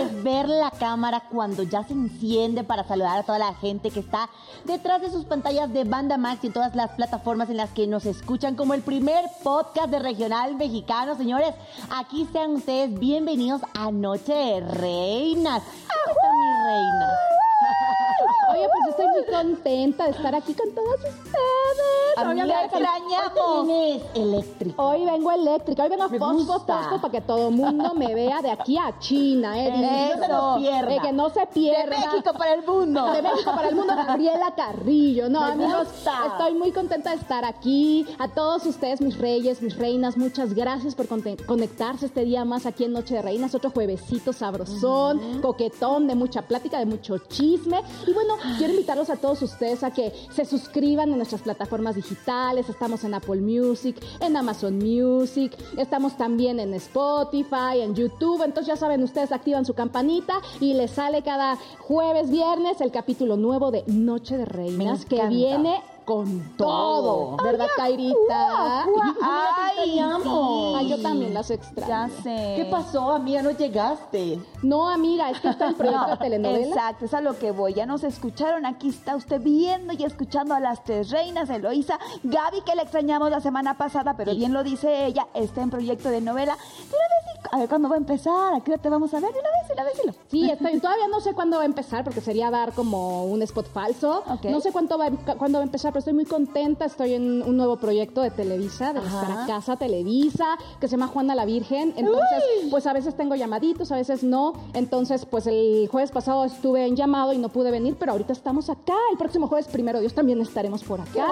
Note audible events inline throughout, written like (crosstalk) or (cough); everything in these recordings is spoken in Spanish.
es ver la cámara cuando ya se enciende para saludar a toda la gente que está detrás de sus pantallas de Banda Max y todas las plataformas en las que nos escuchan como el primer podcast de regional mexicano, señores. Aquí sean ustedes bienvenidos a Noche de Reinas. ¿Cómo están mis reinas? Oye, pues estoy muy contenta de estar aquí con todos ustedes. Hoy extrañamos. Vienes eléctrica. Hoy vengo eléctrica, hoy vengo fosfo, fosfo para que todo el mundo me vea de aquí a China, ¿eh? Eh, no se pierda. Eh, que no se pierda. De México para el mundo. De México para el mundo, Gabriela Carrillo. No, Me amigos, gusta. estoy muy contenta de estar aquí. A todos ustedes, mis reyes, mis reinas, muchas gracias por conectarse este día más aquí en Noche de Reinas. Otro juevesito sabrosón, coquetón, de mucha plática, de mucho chisme. Y bueno, quiero invitarlos a todos ustedes a que se suscriban en nuestras plataformas digitales. Estamos en Apple Music, en Amazon Music, estamos también en Spotify, en YouTube. Entonces ya saben, ustedes activan su campanita y les sale cada jueves, viernes el capítulo nuevo de Noche de Reinas que viene con todo. Todo. ¿Verdad, Cairita? Ay, (laughs) Ay, sí. yo también las extraño. Ya sé. ¿Qué pasó, amiga? No llegaste. No, amiga, es que está (laughs) en proyecto de No, telenovela. Exacto, es a lo que voy. Ya nos escucharon. Aquí está usted viendo y escuchando a las tres reinas, Eloísa, Gaby, que la extrañamos la semana pasada, pero bien lo dice ella, está en proyecto de novela. Y- a ver cuándo va a empezar, a qué hora te vamos a ver, de una vez, de una vez, dilo. Sí, (laughs) estoy, todavía no sé cuándo va a empezar porque sería dar como un spot falso. No sé cuánto va, cuándo va a empezar, pero estoy muy contenta. Estoy en un nuevo proyecto de Televisa, de nuestra casa Televisa, que se llama Juana la Virgen. Entonces, pues a veces tengo llamaditos, a veces no. Entonces, pues el jueves pasado estuve en llamado y no pude venir, pero ahorita estamos acá. El próximo jueves, primero Dios, también estaremos por acá.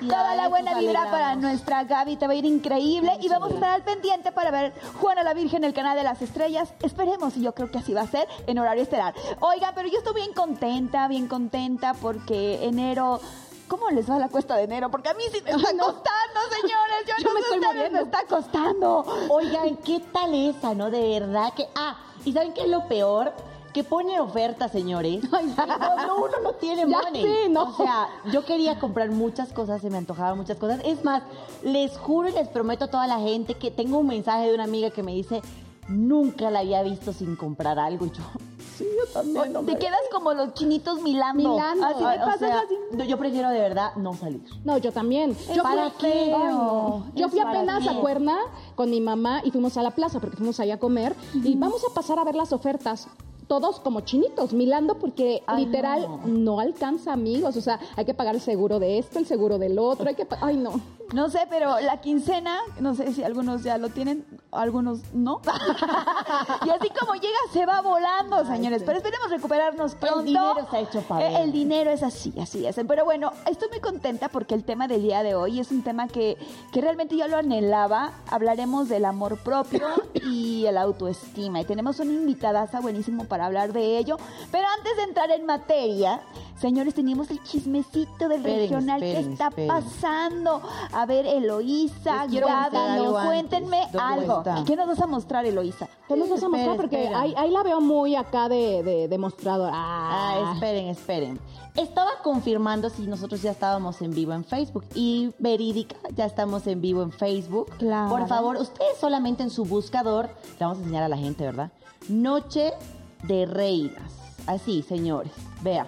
Toda la buena vibra alegramos. para nuestra Gaby, te va a ir increíble y vamos a estar al pendiente para ver Juana la Virgen, el canal de las estrellas. Esperemos y yo creo que así va a ser en horario estelar. Oigan, pero yo estoy bien contenta, bien contenta porque enero... ¿Cómo les va la cuesta de enero? Porque a mí sí me está (laughs) costando, señores. Yo, (laughs) Yo no me estoy muriendo. me está costando. Oigan, ¿qué tal esa, no? De verdad que... Ah, ¿y saben qué es lo peor? Que ponen ofertas, señores. Ay. (laughs) No, no, uno no tiene money. sí, no. O sea, yo quería comprar muchas cosas, se me antojaban muchas cosas. Es más, les juro y les prometo a toda la gente que tengo un mensaje de una amiga que me dice, nunca la había visto sin comprar algo. Y yo, (laughs) sí, yo también. no Te me- quedas como los chinitos milando. Milando. Así Ay, me o sea, así. yo prefiero de verdad no salir. No, yo también. Yo ¿Para fui, qué? Ay, no. Yo fui apenas qué. a Cuerna con mi mamá y fuimos a la plaza porque fuimos ahí a comer y vamos a pasar a ver las ofertas. Todos como chinitos, milando, porque Ay, literal no. no. alcanza, amigos. O sea, hay que pagar el seguro de esto, el seguro del otro. Hay que Ay, no. No sé, pero la quincena, no sé si algunos ya lo tienen, algunos no. (laughs) y así como llega, se va volando, señores. Pero esperemos recuperarnos pronto. dinero se ha hecho pa' Eh. El dinero es así, así es. Pero bueno, estoy muy contenta porque el tema del día de hoy es un tema que, que realmente yo lo anhelaba. Hablaremos del amor propio y el autoestima. Y tenemos una invitadaza buenísimo para hablar de ello. Pero antes de entrar en materia, señores, teníamos el chismecito del Esperen, regional. esperen, ¿Qué está esperen. pasando? A ver, Eloísa, Gaby, cuéntenme ¿Dónde algo. está? ¿Qué nos vas a mostrar, Eloísa? ¿Qué nos vas a mostrar? Porque ahí, ahí la veo muy acá de, de, de mostrador. Ah, Ah, esperen, esperen. Estaba confirmando si nosotros ya estábamos en vivo en Facebook. Y verídica, ya estamos en vivo en Facebook. Claro. Por favor, ustedes solamente en su buscador, le vamos a enseñar a la gente, ¿verdad? Noche de Reinas. Así, señores. Vea.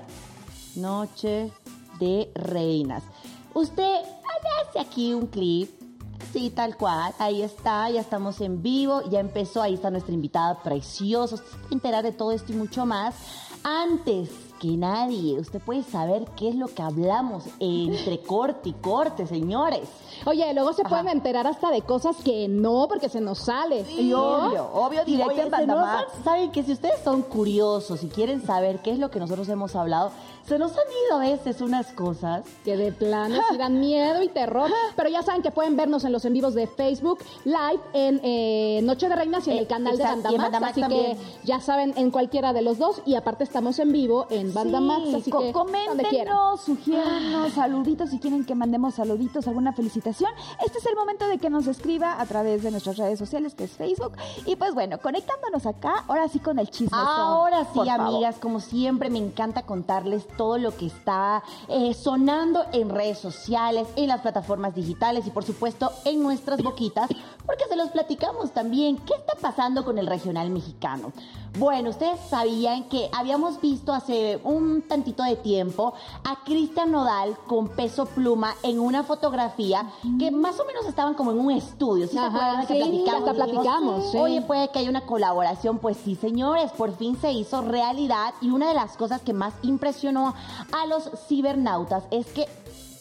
Noche de Reinas. Usted hace aquí un clip. Sí, tal cual. Ahí está, ya estamos en vivo, ya empezó, ahí está nuestra invitada preciosa. Usted se enterar de todo esto y mucho más. Antes que nadie, usted puede saber qué es lo que hablamos entre (laughs) corte y corte, señores. Oye, luego se pueden enterar hasta de cosas que no, porque se nos sale. Y ¿no? obvio, obvio, directo Oye, en Bandamax. Saben que si ustedes son curiosos y quieren saber qué es lo que nosotros hemos hablado, se nos han ido a veces unas cosas. Que de plano sí dan miedo y terror. Pero ya saben que pueden vernos en los en vivos de Facebook, live en eh, Noche de Reinas y en Eh, el canal de Bandamax. Bandamax Así también. que ya saben, en cualquiera de los dos. Y aparte estamos en vivo en Banda Sí, Max, así que coméntenos, sugiérannos, saluditos si quieren que mandemos saluditos, alguna felicitación. Este es el momento de que nos escriba a través de nuestras redes sociales, que es Facebook. Y pues bueno, conectándonos acá, ahora sí con el chisme. Ahora sí, amigas, como siempre, me encanta contarles todo lo que está eh, sonando en redes sociales, en las plataformas digitales y, por supuesto, en nuestras boquitas, porque se los platicamos también. ¿Qué está pasando con el regional mexicano? Bueno, ustedes sabían que habíamos visto hace un tantito de tiempo a Cristian Nodal con peso pluma en una fotografía que más o menos estaban como en un estudio. ¿Sí se Ajá, que sí, platicamos? hasta Dijimos, platicamos, sí. Oye, puede que haya una colaboración. Pues sí, señores, por fin se hizo realidad y una de las cosas que más impresionó a los cibernautas es que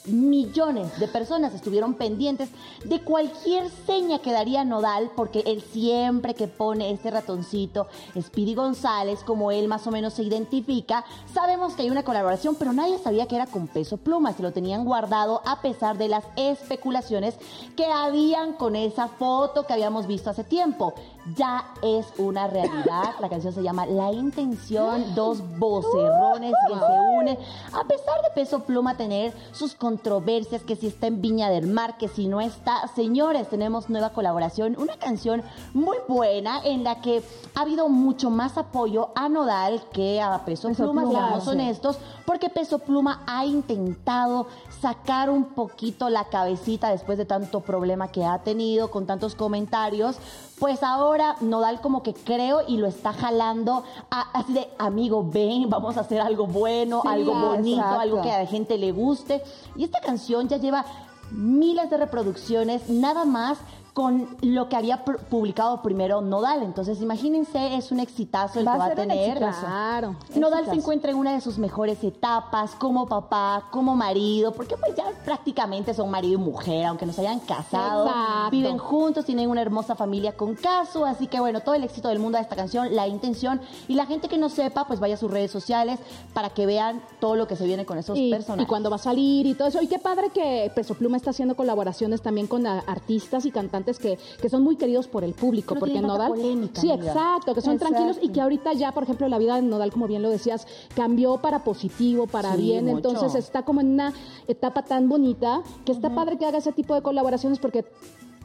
millones de personas estuvieron pendientes de cualquier seña que daría Nodal, porque él siempre que pone este ratoncito, Speedy González, como él más o menos se identifica, sabemos que hay una colaboración, pero nadie sabía que era con peso pluma, se lo tenían guardado a pesar de las especulaciones que habían con esa foto que habíamos visto hace tiempo. Ya es una realidad, la canción se llama La Intención, dos vocerrones que se unen, a pesar de peso pluma tener sus controversias, que si está en Viña del Mar, que si no está. Señores, tenemos nueva colaboración, una canción muy buena en la que ha habido mucho más apoyo a Nodal que a Peso, Peso Pluma, Pluma, seamos sí. honestos, porque Peso Pluma ha intentado sacar un poquito la cabecita después de tanto problema que ha tenido, con tantos comentarios. Pues ahora Nodal como que creo y lo está jalando a- así de, amigo, ven, vamos a hacer algo bueno, Sí, algo bonito, exacto. algo que a la gente le guste. Y esta canción ya lleva miles de reproducciones, nada más con lo que había publicado primero Nodal. Entonces, imagínense, es un exitazo el Va que va a tener. Claro. Nodal se encuentra en una de sus mejores etapas como papá, como marido, porque pues ya prácticamente son marido y mujer, aunque nos hayan casado, Exacto. viven juntos, tienen una hermosa familia con caso, así que bueno, todo el éxito del mundo a esta canción, la intención y la gente que no sepa, pues vaya a sus redes sociales para que vean todo lo que se viene con esos y, personajes. y cuándo va a salir y todo eso. Y qué padre que Peso Pluma está haciendo colaboraciones también con artistas y cantantes que, que son muy queridos por el público. No porque Nodal. polémica, sí, amiga. exacto, que son Exacto. tranquilos y que ahorita ya, por ejemplo, la vida de Nodal, como bien lo decías, cambió para positivo, para Sí, bien. mucho. Entonces está como en una etapa tan bonita que está padre que haga ese tipo de colaboraciones porque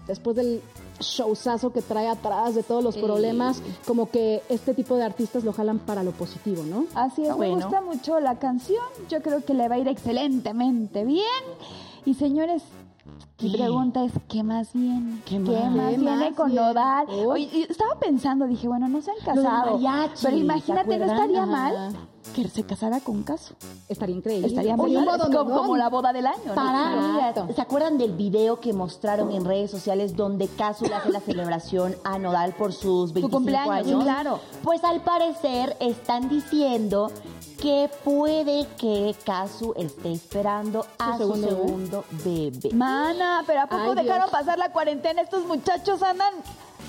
después del showzazo que trae atrás de todos los problemas, como que este tipo de artistas lo jalan para lo positivo, ¿no? Así es, me gusta mucho la canción. Yo creo que le va a ir excelentemente bien. Y señores, mi pregunta es, ¿qué más viene? ¿Qué más? ¿Qué viene más con viene? Nodal? Oye, estaba pensando, dije, bueno, no se han casado. mariachi, pero ¿se imagínate, no estaría Ajá. mal que se casara con Caso. Estaría increíble. Estaría muy Oye, mal, como, la boda del año. Para, ¿se acuerdan del video que mostraron en redes sociales donde Casu le hace la celebración a Nodal por sus 25 cumpleaños, años? claro. Pues al parecer están diciendo que puede que Casu esté esperando a su segundo segundo, bebé? bebé. Mana, pero ¿a poco Ay, dejaron Dios. pasar la cuarentena? Estos muchachos andan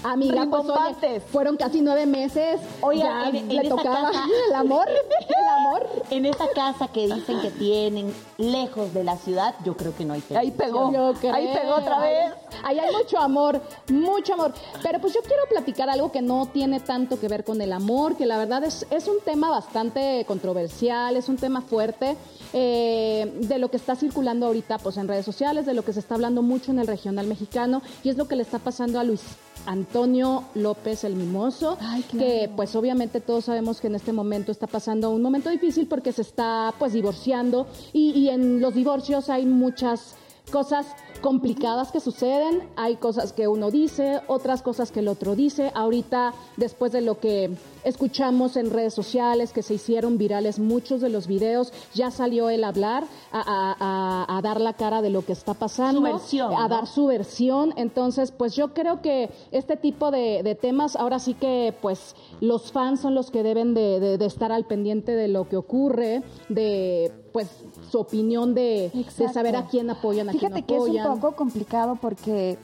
Amiga, pues oye, fueron casi nueve meses. Oiga, ya en- le tocaba casa- (laughs) el amor, el amor. En esa casa que dicen que tienen lejos de la ciudad, yo creo que no hay Ahí pegó. Creo. Ahí pegó otra vez. Ahí hay mucho amor, mucho amor. Pero pues yo quiero platicar algo que no tiene tanto que ver con el amor, que la verdad es, es un tema bastante controversial, es un tema fuerte. eh, de lo que está circulando ahorita pues en redes sociales, de lo que se está hablando mucho en el regional mexicano y es lo que le está pasando a Luis Antonio López el Mimoso, Ay, claro. que pues obviamente todos sabemos que en este momento está pasando un momento difícil porque se está pues divorciando y, y en los divorcios hay muchas cosas complicadas que suceden, hay cosas que uno dice, otras cosas que el otro dice. Ahorita, después de lo que escuchamos en redes sociales, que se hicieron virales muchos de los videos, ya salió él a hablar, a, a- a- a dar la cara de lo que está pasando, Su versión, a ¿no? dar su versión. Entonces, pues yo creo que este tipo de, de temas, ahora sí que pues los fans son los que deben de, de- de estar al pendiente de lo que ocurre, de pues su opinión de, saber a quién apoyan, a Fíjate quién que no es apoyan. un poco complicado porque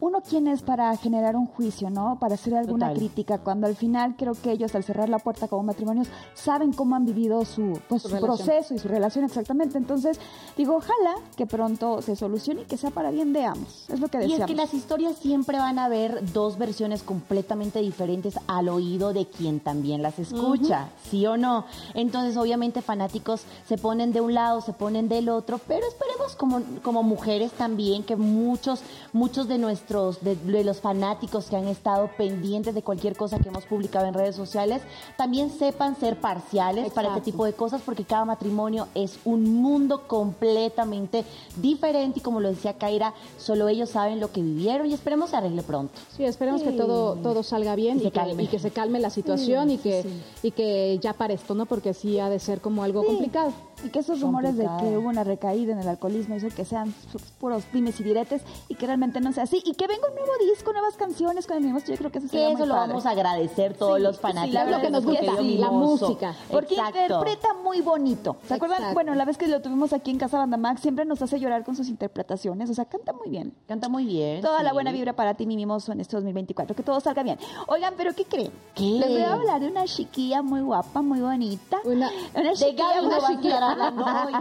uno quién es para generar un juicio, ¿no? Para hacer alguna Total. crítica, cuando al final creo que ellos al cerrar la puerta como matrimonios saben cómo han vivido su, pues, Su proceso y su relación exactamente. Entonces, digo, ojalá que pronto se solucione y que sea para bien de ambos. Es lo que Y deseamos. es que las historias siempre van a haber dos versiones completamente diferentes al oído de quien también las escucha, ¿sí o no? Entonces, obviamente, fanáticos se ponen de un lado, se ponen del otro, pero esperemos como, como mujeres también que muchos, muchos de nuestros, de, de los fanáticos que han estado pendientes de cualquier cosa que hemos publicado en redes sociales, también sepan ser parciales para este tipo de cosas, porque cada matrimonio es un mundo completamente diferente y como lo decía Kaira, solo ellos saben lo que vivieron y esperemos se arregle pronto. Sí, esperemos que todo, todo salga bien Y y, se que, calme. y que se calme la situación y que y que ya para esto, ¿no? Porque sí ha de ser como algo complicado. Y que esos rumores de que hubo una recaída en el alcoholismo, eso que sean pu- puros dimes y diretes y que realmente no sea así. Y que venga un nuevo disco, nuevas canciones con el mismo yo creo que eso Que sería eso muy lo padre. vamos a agradecer todos Sí, los sí, fanáticos. la verdad es que nos gusta, sí, la música. Porque Exacto. interpreta muy bonito. ¿Se acuerdan? Exacto. Bueno, la vez que lo tuvimos aquí en Casa Banda Max, siempre nos hace llorar con sus interpretaciones. O sea, canta muy bien. Canta muy bien. Toda la sí. buena vibra para ti, mi mimoso, en este 2024. Que todo salga bien. Oigan, ¿pero qué creen? ¿Qué? Les voy a hablar de una chiquilla muy guapa, muy bonita. Una- una De chiquilla Gaby muy no a hablando hoy.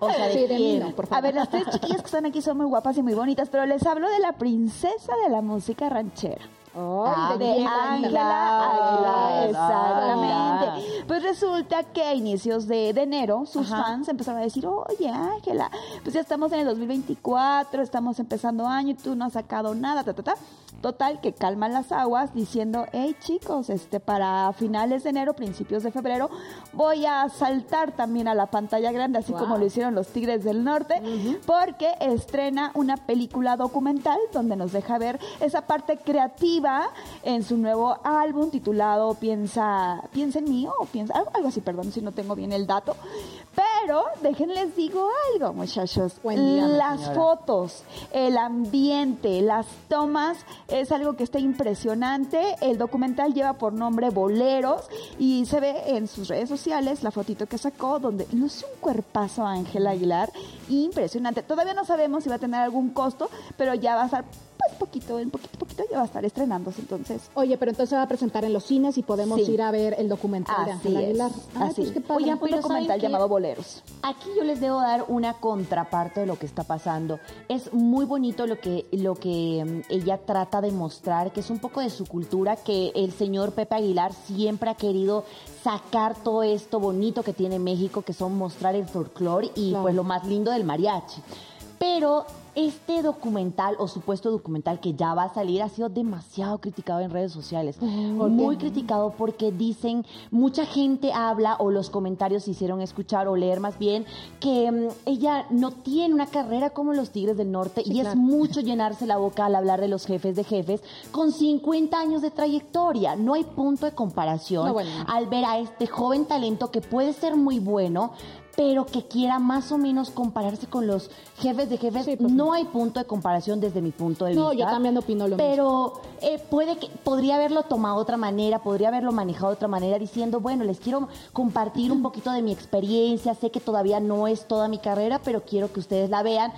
O sea, ¿de quién? no, por A favor. ver, las tres chiquillas que están aquí son muy guapas y muy bonitas, pero les hablo de la princesa de la música ranchera. Ay, de? Ángela exactamente. Pues resulta que a inicios de, de enero sus Ajá. fans empezaron a decir, oye Ángela, pues ya estamos en el 2024, estamos empezando año y tú no has sacado nada, ta, ta, ta. Total, que calman las aguas diciendo, hey chicos, este para finales de enero, principios de febrero, voy a saltar también a la pantalla grande, así Wow. como lo hicieron los Tigres del Norte, porque estrena una película documental donde nos deja ver esa parte creativa en su nuevo álbum titulado Piensa, piensa en mí o piensa, algo, algo así, perdón si no tengo bien el dato. Pero déjenles digo algo, muchachos. Buen día, mi las señora. fotos, el ambiente, las tomas, es algo que está impresionante. El documental lleva por nombre Boleros y se ve en sus redes sociales la fotito que sacó donde luce un cuerpazo a Ángela Aguilar impresionante. Todavía no sabemos si va a tener algún costo, pero ya va a estar pues poquito, en poquito, poquito ya va a estar estrenándose entonces. Oye, pero entonces se va a presentar en los cines y podemos Sí. ir a ver el documental de Así Ángela es. Aguilar. Ay, Así. pues qué. Oigan, un documental llamado Boleros. Aquí yo les debo dar una contraparte de lo que está pasando. Es muy bonito lo que, lo que mm, ella trata de mostrar, que es un poco de su cultura, que el señor Pepe Aguilar siempre ha querido sacar todo esto bonito que tiene México, que son mostrar el folclore y Claro. pues lo más lindo del mariachi. Pero este documental o supuesto documental que ya va a salir ha sido demasiado criticado en redes sociales. Muy criticado porque dicen, mucha gente habla o los comentarios se hicieron escuchar o leer más bien que mm, ella no tiene una carrera como los Tigres del Norte y claro. es mucho llenarse la boca al hablar de los jefes de jefes con 50 años de trayectoria. No hay punto de comparación No, bueno, no. al ver a este joven talento que puede ser muy bueno, pero que quiera más o menos compararse con los jefes de jefes. Sí, pues, no hay punto de comparación desde mi punto de No, vista. yo también opino lo Pero eh, puede que podría haberlo tomado de otra manera, podría haberlo manejado de otra manera, diciendo, bueno, les quiero compartir un (clears throat) poquito de mi experiencia. Sé que todavía no es toda mi carrera, pero quiero que ustedes la vean.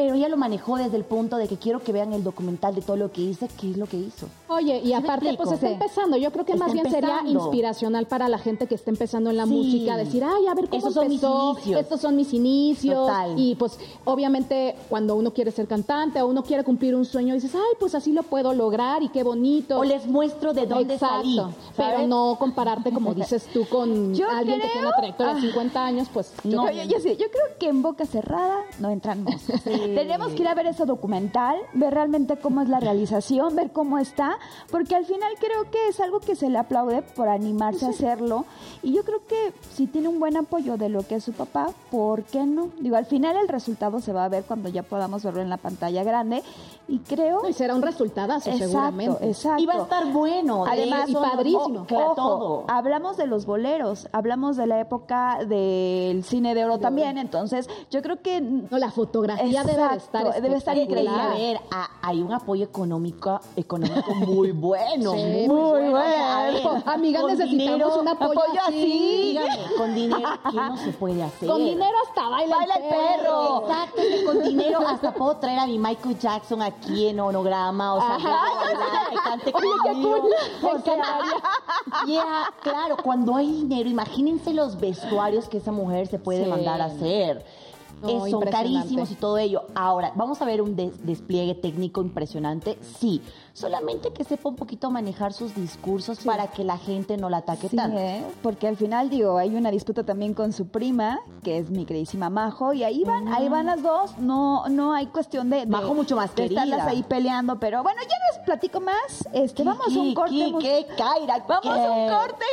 Pero ella lo manejó desde el punto de que quiero que vean el documental de todo lo que hice, qué es lo que hizo. Oye, y aparte, pues está Sí. empezando. Yo creo que Está más bien sería empezando. inspiracional para la gente que está empezando en la Sí. música, decir, ay, a ver cómo Esos son mis empezó, inicios. estos son mis inicios. Total. Y pues, obviamente, cuando uno quiere ser cantante o uno quiere cumplir un sueño, dices, ay, pues así lo puedo lograr y qué bonito. O les muestro de dónde Exacto. salí. Pero no compararte, como dices tú, con (laughs) Yo alguien que tiene una trayectoria de Ah. 50 años, pues No, yo yo, yo sí, yo creo que en boca cerrada no entran moscas. Tenemos que ir a ver ese documental, ver realmente cómo es la realización, ver cómo está, porque al final creo que es algo que se le aplaude por animarse a hacerlo. Y yo creo que si tiene un buen apoyo de lo que es su papá, ¿por qué no? Digo, al final el resultado se va a ver cuando ya podamos verlo en la pantalla grande. Y creo. Y será un resultadazo, Exacto, seguramente. exacto. Y va a estar bueno. de Además, eso, y padrísimo. claro, Ojo, todo. hablamos de los boleros, hablamos de la época del cine de oro también, entonces yo creo que No, la fotografía debe de estar debe estar espectacular. A increíble. ver, a- hay un apoyo económico, económico muy (laughs) bueno, Sí, muy, bueno. A bueno. ver, con necesitamos dinero- un apoyo así. Dígame, con dinero, ¿qué no se puede hacer? Con dinero hasta baila, Baila el perro. Exacto, que con dinero hasta puedo traer a mi Michael Jackson aquí en onograma, o sea, que cante Oye, qué conmigo. cool. Me O sea, encantaría. yeah, claro, cuando hay dinero, imagínense los vestuarios que esa mujer se puede Sí. mandar a hacer. No, Eh, son carísimos y todo ello. Ahora, vamos a ver un des- despliegue técnico impresionante. Sí, solamente que sepa un poquito manejar sus discursos para que la gente no la ataque Sí, tanto. ¿eh? porque al final, digo, hay una disputa también con su prima, que es mi queridísima Majo, y ahí van, ahí van las dos, no no hay cuestión de... de- Majo mucho más de estarlas ahí peleando, pero bueno, ya les platico más, este, vamos a un ¿Qué, corte. qué, qué, Kaira? Vamos a un ¿Qué? corte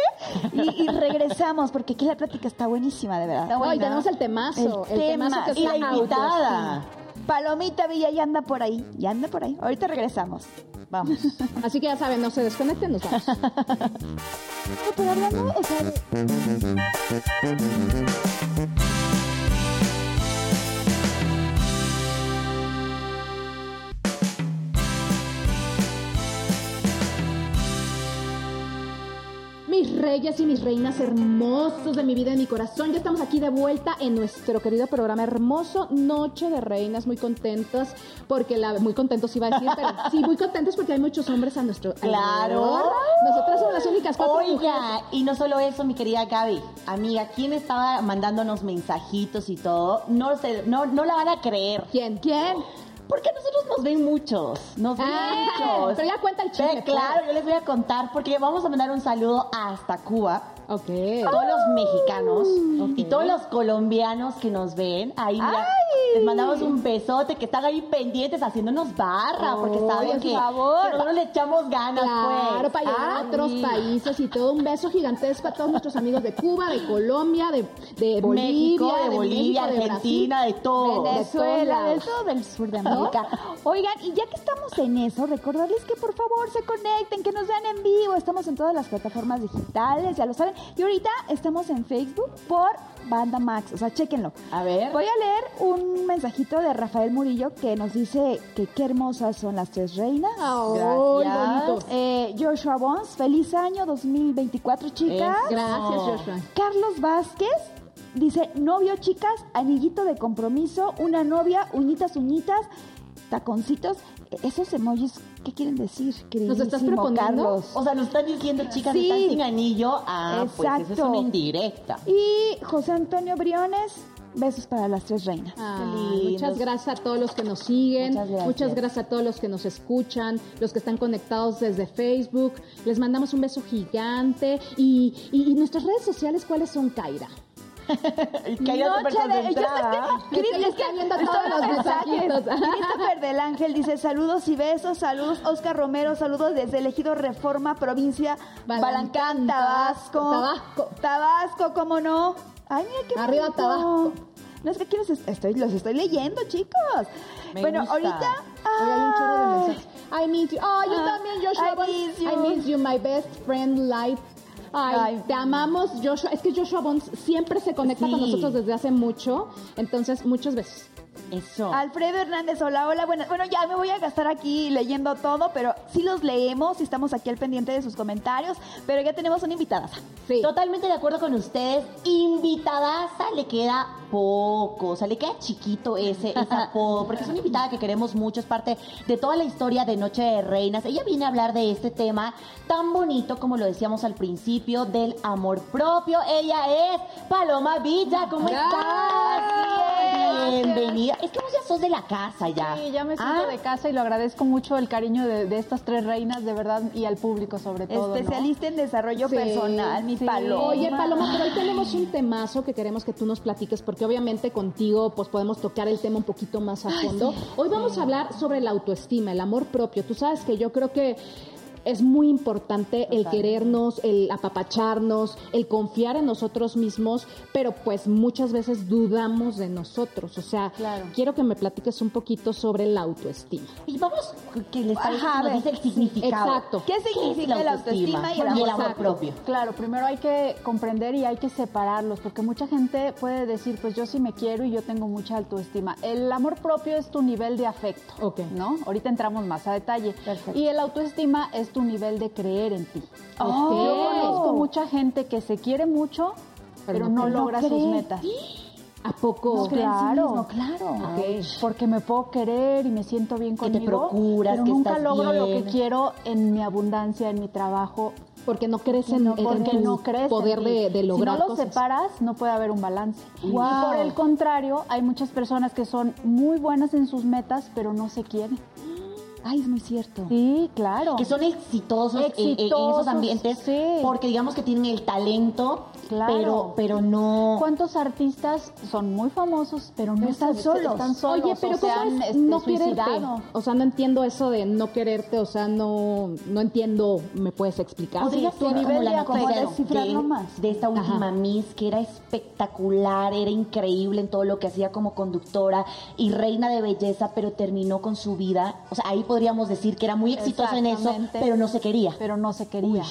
y, y regresamos, porque aquí la plática está buenísima, de verdad. No, y tenemos el temazo. El El, temazo tema. que Y es la invitada. Palomita Villa ya anda por ahí, ya anda por ahí. Ahorita regresamos. Vamos. (laughs) Así que ya saben, no se desconecten, nos vamos. No, pero hablando, o sea, Mis reyes y mis reinas hermosos de mi vida y de mi corazón, ya estamos aquí de vuelta en nuestro querido programa hermoso Noche de Reinas, muy contentos porque la muy contentos iba a decir, pero (laughs) sí muy contentos porque hay muchos hombres a nuestro Claro. alrededor. Nosotras somos las únicas cuatro mujeres. Oiga, y no solo eso, mi querida Gaby, amiga, ¿quién estaba mandándonos mensajitos y todo? No sé, no, no la van a creer. ¿Quién? ¿Quién? Porque nosotros nos ven muchos, nos ven Ah, muchos. pero ya cuenta el chisme, Ve, claro, yo les voy a contar porque vamos a mandar un saludo hasta Cuba. Ok. Todos los mexicanos Ok. y todos los colombianos que nos ven, ahí mira, ¡Ay! Les mandamos un besote, que están ahí pendientes haciéndonos barra, porque Ay, saben por que, favor. que nosotros le echamos ganas, Claro, pues. para llegar a Ay. otros países y todo. Un beso gigantesco a todos nuestros amigos de Cuba, de Colombia, de, de Bolivia, México, de Bolivia, México, de Argentina, de todo. De Venezuela, de todo el sur de América. Oigan, y ya que estamos en eso, recordarles que por favor se conecten, que nos vean en vivo. Estamos en todas las plataformas digitales, ya lo saben. Y ahorita estamos en Facebook por Banda Max, o sea, chéquenlo. A ver. Voy a leer un mensajito de Rafael Murillo que nos dice que qué hermosas son las tres reinas. Ay, Gracias. bonito. Eh, Joshua Bons, feliz año 2024, chicas. Eso. Gracias, Joshua. Carlos Vázquez dice, novio, chicas, anillito de compromiso, una novia, uñitas, uñitas, taconcitos. Esos emojis, ¿qué quieren decir, queridísimo estás proponiendo? Carlos? O sea, nos están diciendo, chicas, Sí. están sin anillo. Ah, pues eso es Exacto. una indirecta. Y José Antonio Briones, besos para las tres reinas. Lindos. muchas gracias a todos los que nos siguen, Muchas gracias. muchas gracias a todos los que nos escuchan, los que están conectados desde Facebook. Les mandamos un beso gigante. Y, y- y nuestras redes sociales, ¿cuáles son, Kaira? (laughs) Y que haya. (laughs) Es viendo todos los. (laughs) Christopher del Ángel dice saludos y besos, saludos Oscar Romero, saludos desde Elegido Reforma, provincia Balancán, Tabasco. Tabasco. Tabasco, ¿cómo no? Ay, mira qué Arriba, bonito. Tabasco. No es que estoy, los estoy leyendo, chicos. Me bueno, gusta. ahorita. Hoy hay un chorro de ay, mensajes. I miss you. Oh, yo Ah, también, Joshua. I miss you. I miss you, my best friend, life. Ay, Ay. te amamos, Joshua. Es que Joshua Bonds siempre se conecta con nosotros desde hace mucho. Entonces, muchos besos. Eso. Alfredo Hernández, hola, hola. Bueno, bueno, ya me voy a gastar aquí leyendo todo, pero sí los leemos y estamos aquí al pendiente de sus comentarios. Pero ya tenemos una invitada. Sí. Totalmente de acuerdo con ustedes. Invitadaza le queda poco, o sea, le queda chiquito ese, ese (laughs) apodo, porque es una invitada que queremos mucho, es parte de toda la historia de Noche de Reinas. Ella viene a hablar de este tema tan bonito, como lo decíamos al principio, del amor propio. Ella es Paloma Villa, ¿cómo estás? Bienvenida. Es que vos ya sos de la casa ya. Sí, ya me siento Ah, de casa y lo agradezco mucho el cariño de, de estas tres reinas, de verdad, y al público sobre todo. ¿no? Especialista en desarrollo Sí, personal, mi sí. Paloma. Oye, Paloma, pero hoy tenemos un temazo que queremos que tú nos platiques, porque obviamente contigo pues podemos tocar el tema un poquito más a fondo. Hoy vamos a hablar sobre la autoestima, el amor propio. Tú sabes que yo creo que es muy importante el querernos, el apapacharnos, el confiar en nosotros mismos, pero pues muchas veces dudamos de nosotros. O sea, quiero que me platiques un poquito sobre la autoestima. Y vamos, que les Ajá, dice el significado. Exacto. ¿Qué significa la autoestima y el amor amor Exacto. propio? Claro, primero hay que comprender y hay que separarlos, porque mucha gente puede decir, pues yo sí me quiero y yo tengo mucha autoestima. El amor propio es tu nivel de afecto, Ok. ¿no? Ahorita entramos más a detalle. Perfecto. Y el autoestima es tu nivel de creer en ti. Oh. Yo conozco mucha gente que se quiere mucho, pero, Pero no, no logra sus cree. metas. ¿A poco? No en sí claro. mismo, claro. Ok. Porque me puedo querer y me siento bien Que te conmigo, procuras, pero que nunca estás logro lo que bien. quiero en mi abundancia, en mi trabajo, Porque no crees en, no, en porque tu no crees en poder de, de lograr Si no lo cosas. separas, no puede haber un balance. Y Wow. por el contrario, hay muchas personas que son muy buenas en sus metas, pero no se quieren. Ay, es muy cierto. Sí, claro. Que son exitosos, en- en- en, Exitosos, esos ambientes sí. porque digamos que tienen el talento, Claro. pero, pero no... ¿Cuántos artistas son muy famosos, pero no están se- solos? Están solos Oye, pero o ¿cómo han, es este, no quererte? O sea, no entiendo eso de no quererte, o sea, no, no entiendo, ¿me puedes explicar? Podría tu ser como nivel la de noticia esta última Ajá. Miss, que era espectacular, era increíble en todo lo que hacía como conductora y reina de belleza, pero terminó con su vida. O sea, ahí podríamos decir que era muy exitosa en eso, pero no se quería. pero no se quería.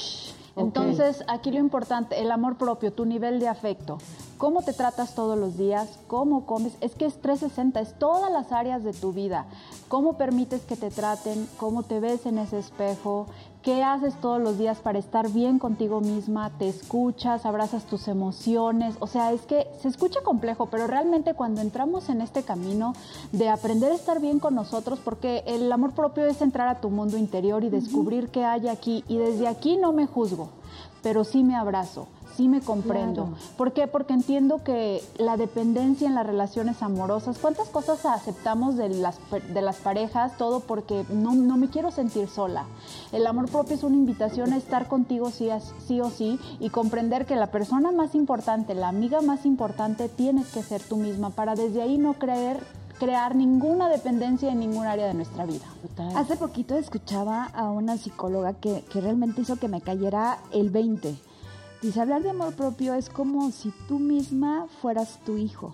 Entonces, aquí lo importante, el amor propio, tu nivel de afecto. ¿Cómo te tratas todos los días? ¿Cómo comes? Es que es 360, es todas las áreas de tu vida. ¿Cómo permites que te traten? ¿Cómo te ves en ese espejo? ¿Qué haces todos los días para estar bien contigo misma? ¿Te escuchas? ¿Abrazas tus emociones? O sea, es que se escucha complejo, pero realmente cuando entramos en este camino de aprender a estar bien con nosotros, porque el amor propio es entrar a tu mundo interior y descubrir qué hay aquí. Y desde aquí no me juzgo, pero sí me abrazo, sí me comprendo. ¿Por qué? Porque entiendo que la dependencia en las relaciones amorosas, ¿cuántas cosas aceptamos de las, de las parejas? Todo porque no, no me quiero sentir sola. El amor propio es una invitación a estar contigo sí, sí o sí y comprender que la persona más importante, la amiga más importante, tienes que ser tú misma para desde ahí no creer crear ninguna dependencia en ningún área de nuestra vida. Hace poquito escuchaba a una psicóloga que, que realmente hizo que me cayera el 20. Dice, hablar de amor propio es como si tú misma fueras tu hijo.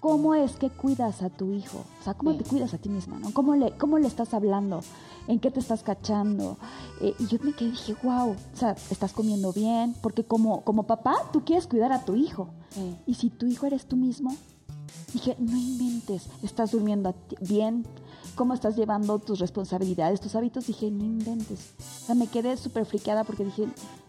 ¿Cómo es que cuidas a tu hijo? O sea, ¿cómo Sí. te cuidas a ti misma? ¿no? ¿Cómo, le, ¿Cómo le estás hablando? ¿En qué te estás cachando? Eh, y yo me quedé dije, wow, o sea, estás comiendo bien, porque como, como papá tú quieres cuidar a tu hijo. Y si tu hijo eres tú mismo, Dije, no inventes, estás durmiendo bien, cómo estás llevando tus responsabilidades, tus hábitos. Dije, no inventes. O sea, me quedé súper friqueada porque dije,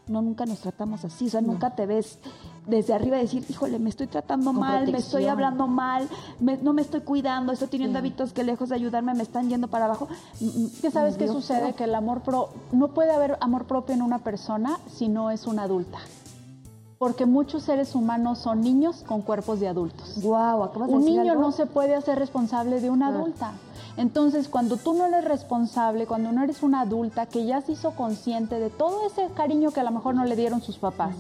no, nunca nos tratamos así. O sea, nunca te ves desde arriba decir, híjole, me estoy tratando Con mal, me estoy hablando mal, me- no me estoy cuidando, estoy teniendo hábitos que lejos de ayudarme me están yendo para abajo. Mm, ¿Qué sabes qué sucede? Que el amor pro no puede haber amor propio en una persona si no es una adulta. Porque muchos seres humanos son niños con cuerpos de adultos. Guau, acabas de Un decir niño algo. no se puede hacer responsable de una adulta. Entonces, cuando tú no eres responsable, cuando no eres una adulta que ya se hizo consciente de todo ese cariño que a lo mejor no le dieron sus papás,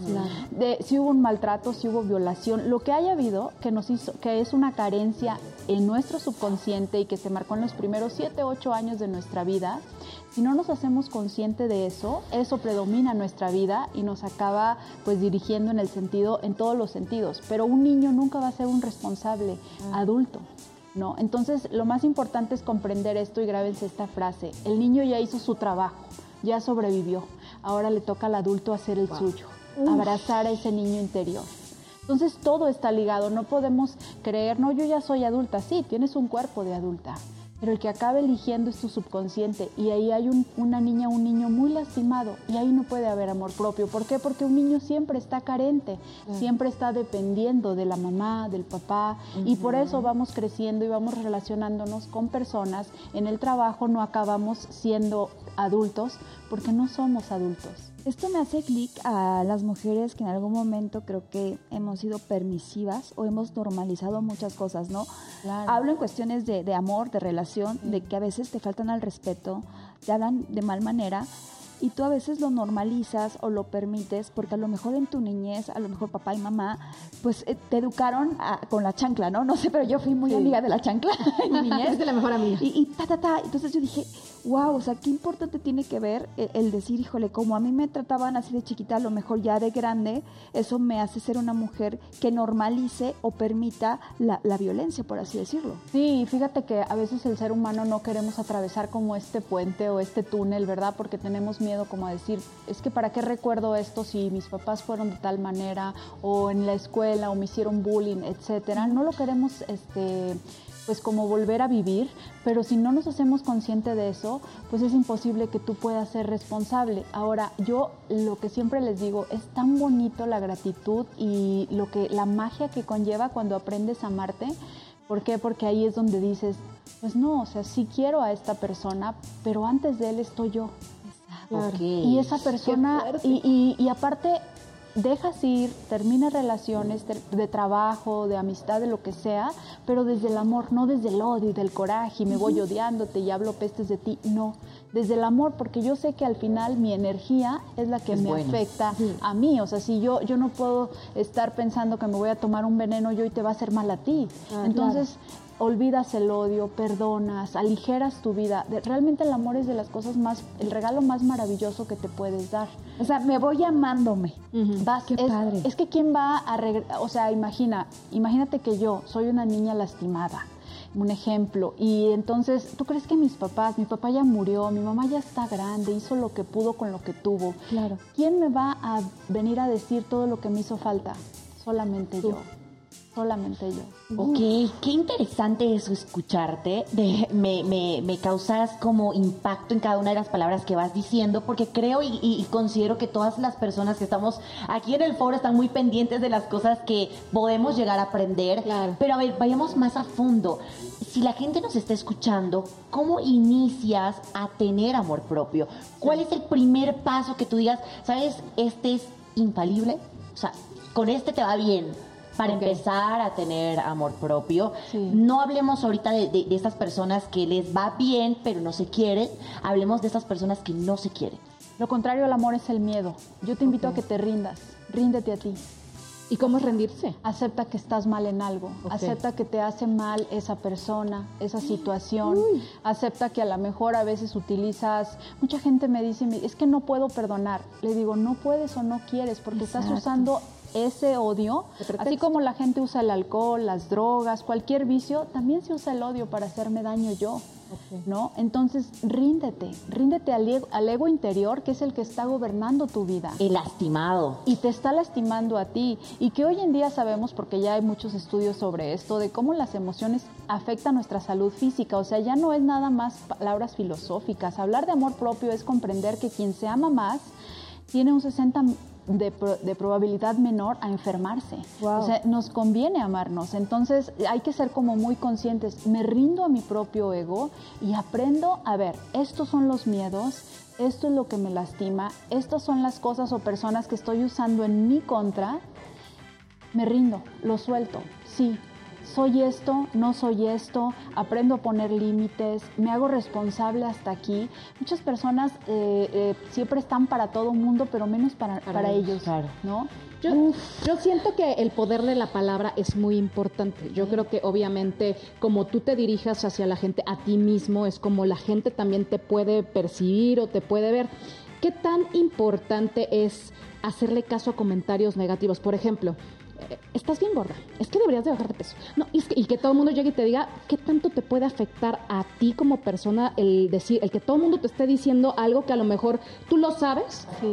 de si hubo un maltrato, si hubo violación, lo que haya habido que nos hizo, que es una carencia en nuestro subconsciente y que se marcó en los primeros 7, 8 años de nuestra vida, si no nos hacemos consciente de eso, eso predomina nuestra vida y nos acaba pues dirigiendo en el sentido, en todos los sentidos. Pero un niño nunca va a ser un responsable adulto. ¿No? Entonces, lo más importante es comprender esto y grábense esta frase. El niño ya hizo su trabajo, ya sobrevivió. Ahora le toca al adulto hacer el suyo, abrazar a ese niño interior. Entonces, todo está ligado. No podemos creer, no, yo ya soy adulta. Sí, tienes un cuerpo de adulta, pero el que acaba eligiendo es tu subconsciente. Y ahí hay un- una niña, un niño muy lastimado. Y ahí no puede haber amor propio. ¿Por qué? Porque un niño siempre está carente, siempre está dependiendo de la mamá, del papá. Y por eso vamos creciendo y vamos relacionándonos con personas. En el trabajo no acabamos siendo adultos porque no somos adultos. Esto me hace clic a las mujeres que en algún momento creo que hemos sido permisivas o hemos normalizado muchas cosas, ¿no? Claro. Hablo en cuestiones de, de amor, de relación, de que a veces te faltan al respeto, te hablan de mal manera y tú a veces lo normalizas o lo permites porque a lo mejor en tu niñez, a lo mejor papá y mamá, pues eh, te educaron a- con la chancla, ¿no? No sé, pero yo fui muy amiga de la chancla (laughs) en mi niñez. Es de la mejor amiga. Y, y ta, ta, ta. Entonces yo dije, wow, o sea, qué importante tiene que ver el, el decir, híjole, como a mí me trataban así de chiquita, a lo mejor ya de grande, eso me hace ser una mujer que normalice o permita la, la violencia, por así decirlo. Sí, fíjate que a veces el ser humano no queremos atravesar como este puente o este túnel, ¿verdad? Porque tenemos miedo como a decir, es que para qué recuerdo esto si mis papás fueron de tal manera o en la escuela o me hicieron bullying, etcétera. No lo queremos este pues como volver a vivir, pero si no nos hacemos consciente de eso, pues es imposible que tú puedas ser responsable. Ahora, yo lo que siempre les digo, es tan bonito la gratitud y lo que la magia que conlleva cuando aprendes a amarte. ¿Por? Porque ahí es donde dices, pues no, o sea, sí quiero a esta persona, pero antes de él estoy yo. Y esa persona, y, y- y aparte, dejas ir, terminas relaciones de, de trabajo, de amistad, de lo que sea, pero desde el amor, no desde el odio y del coraje, y me voy odiándote y hablo pestes de ti, no, desde el amor, porque yo sé que al final mi energía es la que Es me buena. afecta a mí, o sea, si yo, yo no puedo estar pensando que me voy a tomar un veneno yo y te va a hacer mal a ti. Entonces, olvidas el odio, perdonas, aligeras tu vida. Realmente el amor es de las cosas más, el regalo más maravilloso que te puedes dar. O sea, me voy amándome. Vas, Qué es, padre. es que quién va a regresar, o sea, imagina, imagínate que yo soy una niña lastimada, un ejemplo, y entonces, ¿tú crees que mis papás, mi papá ya murió, mi mamá ya está grande, hizo lo que pudo con lo que tuvo? Claro. ¿Quién me va a venir a decir todo lo que me hizo falta? Solamente yo. Solamente yo. Ok, qué interesante eso escucharte. De- me, me, me causas como impacto en cada una de las palabras que vas diciendo, porque creo y, y- y considero que todas las personas que estamos aquí en el foro están muy pendientes de las cosas que podemos llegar a aprender. Claro. Pero a ver, vayamos más a fondo. Si la gente nos está escuchando, ¿cómo inicias a tener amor propio? ¿Cuál es el primer paso que tú digas, sabes, este es infalible? O sea, con este te va bien para empezar a tener amor propio. Sí. No hablemos ahorita de, de, de estas personas que les va bien, pero no se quieren. Hablemos de estas personas que no se quieren. Lo contrario al amor es el miedo. Yo te invito a que te rindas. Ríndete a ti. ¿Y cómo es rendirse? Acepta que estás mal en algo, acepta que te hace mal esa persona, esa situación, acepta que a lo mejor a veces utilizas, mucha gente me dice, "Me- es que no puedo perdonar. Le digo, no puedes o no quieres porque estás usando ese odio, así como la gente usa el alcohol, las drogas, cualquier vicio, también se usa el odio para hacerme daño yo. ¿No? Entonces, ríndete, ríndete al ego, al ego interior, que es el que está gobernando tu vida El lastimado. y te está lastimando a ti. Y que hoy en día sabemos, porque ya hay muchos estudios sobre esto, de cómo las emociones afectan nuestra salud física. O sea, ya no es nada más palabras filosóficas. Hablar de amor propio es comprender que quien se ama más tiene un 60 de, pro- de probabilidad menor a enfermarse. Wow. O sea, nos conviene amarnos. Entonces hay que ser como muy conscientes. Me rindo a mi propio ego y aprendo a ver, estos son los miedos, esto es lo que me lastima, estas son las cosas o personas que estoy usando en mi contra. Me rindo, lo suelto, sí. Soy esto, no soy esto, aprendo a poner límites, me hago responsable hasta aquí. Muchas personas eh, eh, siempre están para todo mundo, pero menos para, para, ellos, ellos, claro. ¿no? Yo, yo siento que el poder de la palabra es muy importante. Yo creo que obviamente como tú te dirijas hacia la gente, a ti mismo, es como la gente también te puede percibir o te puede ver. ¿Qué tan importante es hacerle caso a comentarios negativos? Por ejemplo, estás bien gorda, es que deberías de bajar de peso. No, y, es que, y que todo el mundo llegue y te diga qué tanto te puede afectar a ti como persona el decir, el que todo el mundo te esté diciendo algo que a lo mejor tú lo sabes, Sí.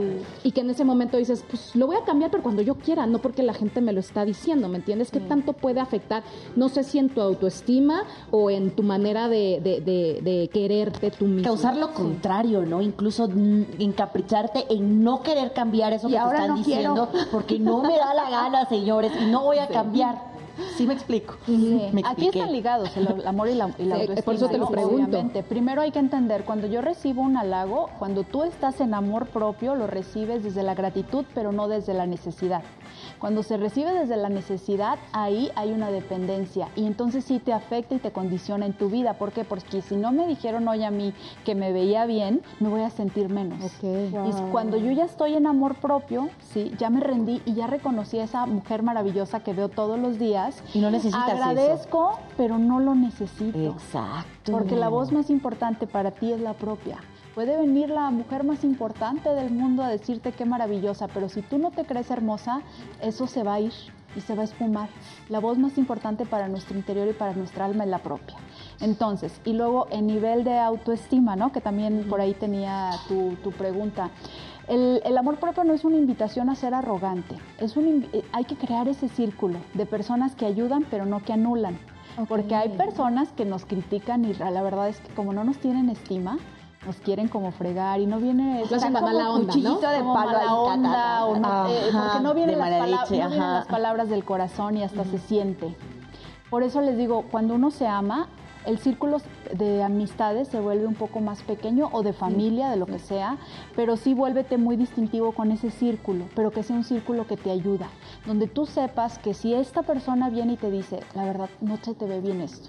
y que en ese momento dices, pues lo voy a cambiar, pero cuando yo quiera, no porque la gente me lo está diciendo, ¿me entiendes? ¿Qué tanto puede afectar? No sé si en tu autoestima o en tu manera de, de, de- de quererte tú mismo. Causar lo contrario, ¿no? Incluso encapricharte en no querer cambiar eso Y que te están no quiero. diciendo, porque no me da la gana, (laughs) señores, y no voy a cambiar. ¿Sí me explico? Sí. Me Aquí están ligados el, (laughs) el amor y la, y la Sí, autoestima. por eso te lo pregunto. Obviamente. Primero hay que entender, cuando yo recibo un halago, cuando tú estás en amor propio, lo recibes desde la gratitud, pero no desde la necesidad. Cuando se recibe desde la necesidad, ahí hay una dependencia y entonces sí te afecta y te condiciona en tu vida. ¿Por qué? Porque si no me dijeron hoy a mí que me veía bien, me voy a sentir menos. Y cuando yo ya estoy en amor propio, sí, ya me rendí y ya reconocí a esa mujer maravillosa que veo todos los días. Y no necesitas Agradezco, pero no lo necesito. Exacto. Porque la voz más importante para ti es la propia. Puede venir la mujer más importante del mundo a decirte qué maravillosa, pero si tú no te crees hermosa, eso se va a ir y se va a espumar. La voz más importante para nuestro interior y para nuestra alma es la propia. Entonces, y luego en nivel de autoestima, ¿no? Que también por ahí tenía tu, tu pregunta. El, el, amor propio no es una invitación a ser arrogante, es un, hay que crear ese círculo de personas que ayudan pero no que anulan. Porque hay personas que nos critican y la verdad es que como no nos tienen estima, nos quieren como fregar y no viene es como mala onda, cuchillito ¿no? de como palo onda, o no, eh, porque no vienen, las, pala leche, no vienen las palabras del corazón y hasta se siente. Por eso les digo, cuando uno se ama, el círculo de amistades se vuelve un poco más pequeño o de familia, de lo que sea, pero sí vuélvete muy distintivo con ese círculo, pero que sea un círculo que te ayuda, donde tú sepas que si esta persona viene y te dice, la verdad, no se te ve bien esto,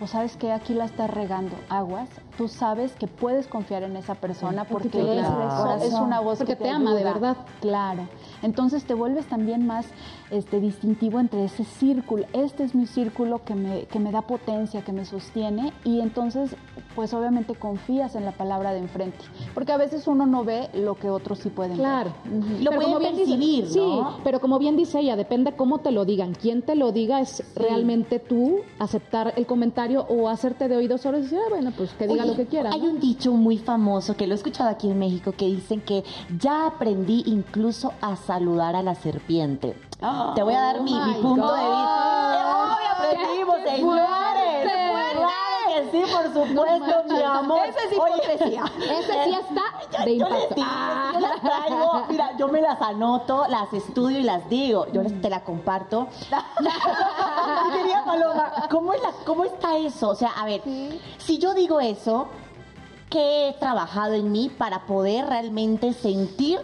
o sabes que aquí la estás regando, aguas, tú sabes que puedes confiar en esa persona porque, porque es, claro. es, una voz porque que te, ama de verdad. Claro. Entonces te vuelves también más este, distintivo entre ese círculo. Este es mi círculo que me, que me da potencia, que me sostiene y entonces pues obviamente confías en la palabra de enfrente. Porque a veces uno no ve lo que otros sí pueden claro. ver. -huh. Lo pero pueden percibir, dice, ¿no? Sí, pero como bien dice ella, depende cómo te lo digan. Quién te lo diga es sí. realmente tú aceptar el comentario o hacerte de oídos sordos y decir, ah, bueno, pues que diga lo que quiera. Hay ¿no? un dicho muy famoso que lo he escuchado aquí en México que dicen que ya aprendí incluso a saludar a la serpiente. Oh, Te voy a dar mi, mi, punto God. de vista. ¡Obvio aprendimos, (laughs) señores! Que sí, por supuesto, mi amor. Esa es hipocresía. Ese sí está de yo, impacto. Yo, les, ah. yo las traigo, mira, yo me las anoto, las estudio y las digo. Yo Mm. les, te la comparto. (laughs) Quería Paloma, ¿cómo, es la, ¿cómo está eso? O sea, a ver, sí. si yo digo eso, ¿qué he trabajado en mí para poder realmente sentir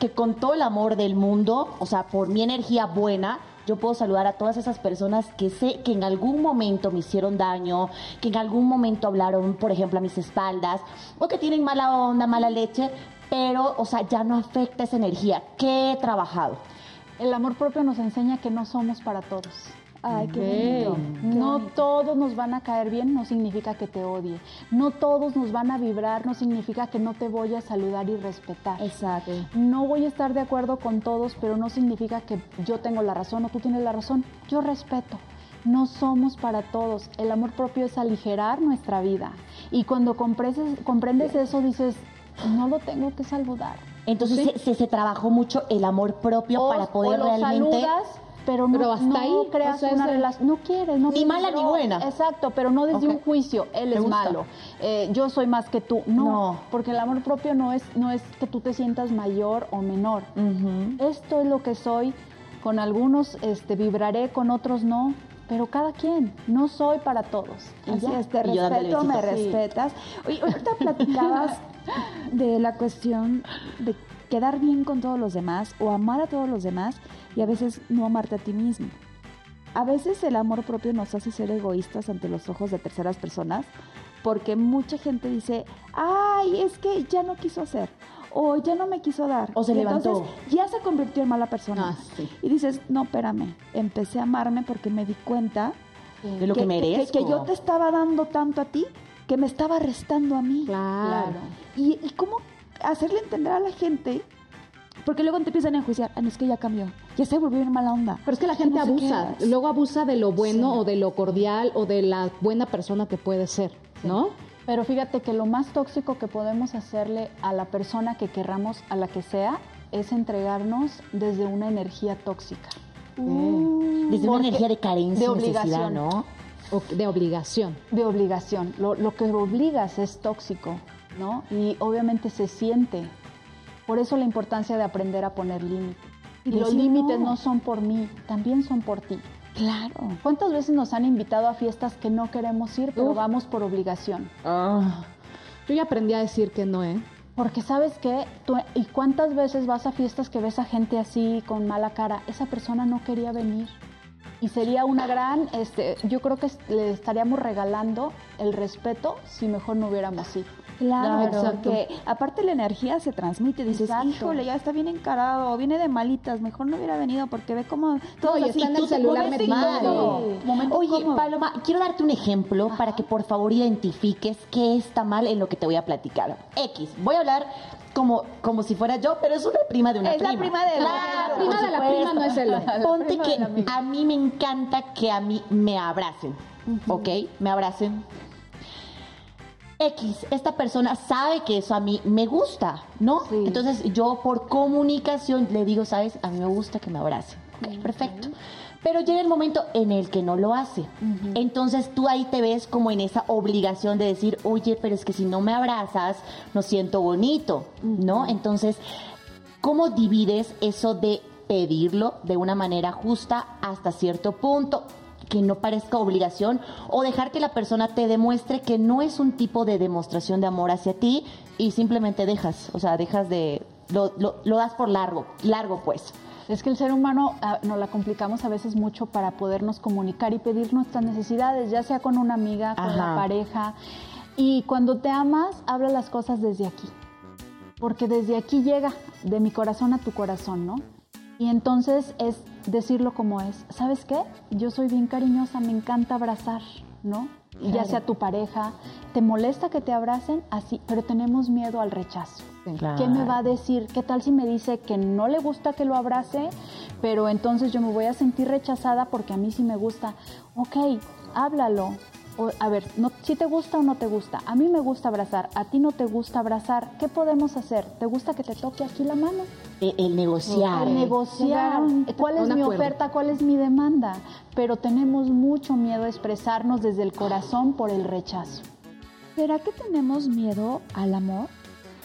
que con todo el amor del mundo, o sea, por mi energía buena, yo puedo saludar a todas esas personas que sé que en algún momento me hicieron daño, que en algún momento hablaron, por ejemplo, a mis espaldas, o que tienen mala onda, mala leche, pero, o sea, ya no afecta esa energía. ¿Qué he trabajado? El amor propio nos enseña que no somos para todos. Ay, qué bonito. No bonito. todos nos van a caer bien, no significa que te odie. No todos nos van a vibrar, no significa que no te voy a saludar y respetar. Exacto. No voy a estar de acuerdo con todos, pero no significa que yo tengo la razón o tú tienes la razón. Yo respeto. No somos para todos. El amor propio es aligerar nuestra vida. Y cuando comprendes, comprendes eso, dices, no lo tengo que saludar. Entonces ¿Sí? se, se, se, trabajó mucho el amor propio o, para poder o lo realmente saludas, pero no, pero hasta no ahí creas o sea, una relación, no quieres, no ni quieres, mala no, ni buena. Exacto, pero no desde okay. un juicio, él es malo, eh, yo soy más que tú, no, no, porque el amor propio no es no es que tú te sientas mayor o menor. Uh -huh. Esto es lo que soy, con algunos este vibraré, con otros no. Pero cada quien, no soy para todos. Así es, te respeto, me sí. respetas. Oye, ahorita platicabas (laughs) de la cuestión de quedar bien con todos los demás o amar a todos los demás y a veces no amarte a ti mismo. A veces el amor propio nos hace ser egoístas ante los ojos de terceras personas porque mucha gente dice, ay, es que ya no quiso hacer o ya no me quiso dar. O se y levantó. Entonces ya se convirtió en mala persona. Ah, sí. Y dices, no, espérame, empecé a amarme porque me di cuenta de lo que, que merezco. Que, que, yo te estaba dando tanto a ti que me estaba restando a mí. Claro. claro. Y, y cómo hacerle entender a la gente porque luego te empiezan a enjuiciar, ah, no, es que ya cambió, ya se volvió en mala onda. Pero es que la gente no abusa, luego abusa de lo bueno sí. o de lo cordial o de la buena persona que puede ser, ¿no? Pero fíjate que lo más tóxico que podemos hacerle a la persona que querramos, a la que sea, es entregarnos desde una energía tóxica. Uh, desde una energía de carencia, de obligación, ¿no? O de obligación. De obligación. Lo, lo que obligas es tóxico, ¿no? Y obviamente se siente. Por eso la importancia de aprender a poner límites. Y, y los límites no. no son por mí, también son por ti. Claro. ¿Cuántas veces nos han invitado a fiestas que no queremos ir, pero Uf. vamos por obligación? Oh. Yo ya aprendí a decir que no, ¿eh? Porque sabes qué, Tú- ¿y cuántas veces vas a fiestas que ves a gente así con mala cara? Esa persona no quería venir. Y sería una gran, este, yo creo que le estaríamos regalando el respeto si mejor no hubiéramos ido. Claro, porque aparte la energía se transmite, dices, Exacto. híjole, ya está bien encarado, viene de malitas, mejor no hubiera venido porque ve cómo y así, está en el celular. Momento Oye. Paloma, quiero darte un ejemplo para que por favor identifiques qué está mal en lo que te voy a platicar. X, voy a hablar como, como si fuera yo, pero es una prima de una Es la prima. prima de la- Claro, La prima de la prima no es celo. (laughs) Ponte prima que a mí me encanta que a mí me abracen, ¿ok? Me abracen. X, esta persona sabe que eso a mí me gusta, ¿no? Sí. Entonces yo por comunicación le digo, ¿sabes? A mí me gusta que me abracen. Ok, perfecto. Pero llega el momento en el que no lo hace. Entonces tú ahí te ves como en esa obligación de decir, oye, pero es que si no me abrazas, no siento bonito, ¿no? Entonces, ¿cómo divides eso de pedirlo de una manera justa hasta cierto punto? Que no parezca obligación o dejar que la persona te demuestre que no es un tipo de demostración de amor hacia ti y simplemente dejas, o sea, dejas de, lo, lo, lo das por largo, largo pues. Es que el ser humano ah, nos la complicamos a veces mucho para podernos comunicar y pedir nuestras necesidades, ya sea con una amiga, con Ajá. la pareja. Y cuando te amas, habla las cosas desde aquí. Porque desde aquí llega, de mi corazón a tu corazón, ¿no? Y entonces es decirlo como es. ¿Sabes qué? Yo soy bien cariñosa, me encanta abrazar, ¿no? Ya sea tu pareja, te molesta que te abracen, así, pero tenemos miedo al rechazo. ¿Qué me va a decir? ¿Qué tal si me dice que no le gusta que lo abrace, pero entonces yo me voy a sentir rechazada porque a mí sí me gusta? Ok, háblalo. O, a ver, no, si te gusta o no te gusta. A mí me gusta abrazar, a ti no te gusta abrazar. ¿Qué podemos hacer? ¿Te gusta que te toque aquí la mano? El, el negociar. Al negociar. ¿Cuál es un mi acuerdo. oferta? ¿Cuál es mi demanda? Pero tenemos mucho miedo a expresarnos desde el corazón por el rechazo. ¿Será que tenemos miedo al amor?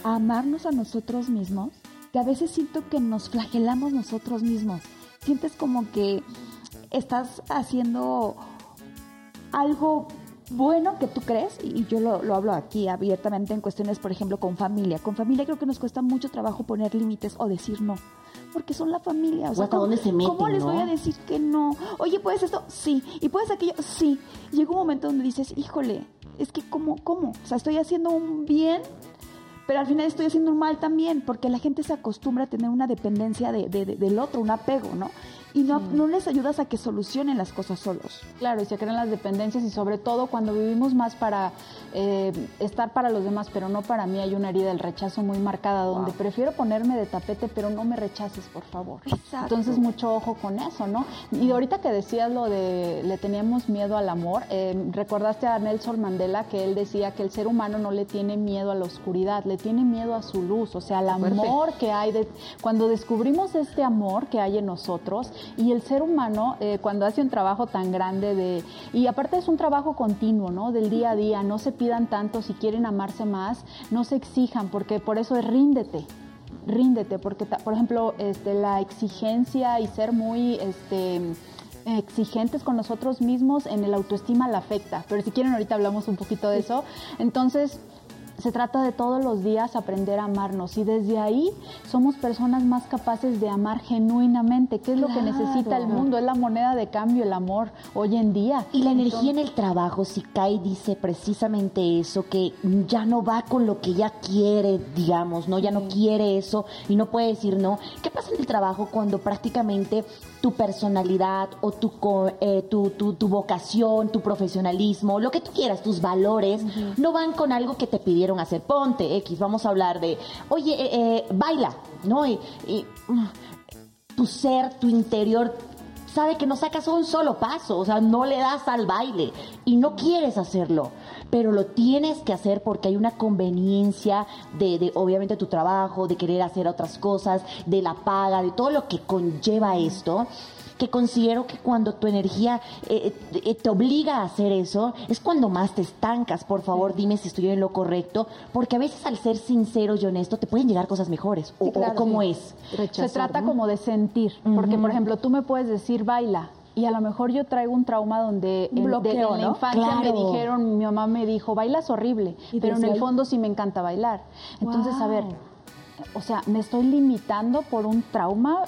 ¿A amarnos a nosotros mismos? Que a veces siento que nos flagelamos nosotros mismos. Sientes como que estás haciendo algo bueno que tú crees, y yo lo, lo hablo aquí abiertamente en cuestiones, por ejemplo, con familia. Con familia creo que nos cuesta mucho trabajo poner límites o decir no. Porque son la familia. O, sea, ¿cómo- dónde se meten, ¿Cómo les no? voy a decir que no? Oye, ¿puedes esto? Sí. ¿Y puedes aquello? Sí. Llega un momento donde dices, híjole, es que ¿cómo? ¿Cómo? O sea, estoy haciendo un bien, pero al final estoy haciendo un mal también, porque la gente se acostumbra a tener una dependencia de, de- de- del otro, un apego, ¿no? Y no, no les ayudas a que solucionen las cosas solos. Claro, y se crean las dependencias y sobre todo cuando vivimos más para eh, estar para los demás, pero no para mí, hay una herida del rechazo muy marcada donde prefiero ponerme de tapete, pero no me rechaces, por favor. Exacto. Entonces, mucho ojo con eso, ¿no? Y ahorita que decías lo de le teníamos miedo al amor, eh, recordaste a Nelson Mandela que él decía que el ser humano no le tiene miedo a la oscuridad, le tiene miedo a su luz, o sea, al amor que hay de cuando descubrimos este amor que hay en nosotros y el ser humano eh, cuando hace un trabajo tan grande de y aparte es un trabajo continuo, ¿no? Del día a día, no se pidan tanto si quieren amarse más, no se exijan porque por eso es ríndete ríndete, porque, por ejemplo, este, la exigencia y ser muy este, exigentes con nosotros mismos en el autoestima la afecta. Pero si quieren, ahorita hablamos un poquito de eso. Entonces, se trata de todos los días aprender a amarnos y desde ahí somos personas más capaces de amar genuinamente, que es lo que necesita el mundo, es la moneda de cambio, el amor hoy en día. Y la energía en el trabajo, si Kai dice precisamente eso, que ya no va con lo que ella quiere, digamos, ¿no? Ya no quiere eso y no puede decir no. ¿Qué pasa en el trabajo cuando prácticamente tu personalidad o tu, eh, tu, tu, tu vocación, tu profesionalismo, lo que tú quieras, tus valores, no van con algo que te pidieron hacer? Ponte, X, vamos a hablar de, oye, eh, eh, baila, ¿no? Y, y, mm, tu ser, tu interior sabe que no sacas un solo paso, o sea, no le das al baile y no quieres hacerlo, pero lo tienes que hacer porque hay una conveniencia de, de, obviamente tu trabajo, de querer hacer otras cosas, de la paga, de todo lo que conlleva esto que considero que cuando tu energía eh, eh, te obliga a hacer eso, es cuando más te estancas. Por favor, dime si estoy en lo correcto, porque a veces al ser sinceros y honestos te pueden llegar cosas mejores. o, o claro, cómo sí. es. Se trata como de sentir, porque por ejemplo tú me puedes decir baila y a lo mejor yo traigo un trauma donde en, de- bloqueo, en la ¿no? infancia me dijeron, mi mamá me dijo, bailas horrible, Y pero en el fondo sí me encanta bailar. Entonces, a ver, Wow. o sea, me estoy limitando por un trauma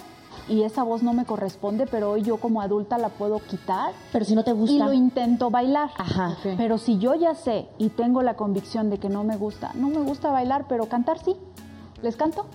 y esa voz no me corresponde, pero hoy yo como adulta la puedo quitar Pero si no te y gusta. lo intento bailar. Ajá. Pero si yo ya sé y tengo la convicción de que no me gusta, no me gusta bailar, pero cantar sí. ¿Les canto?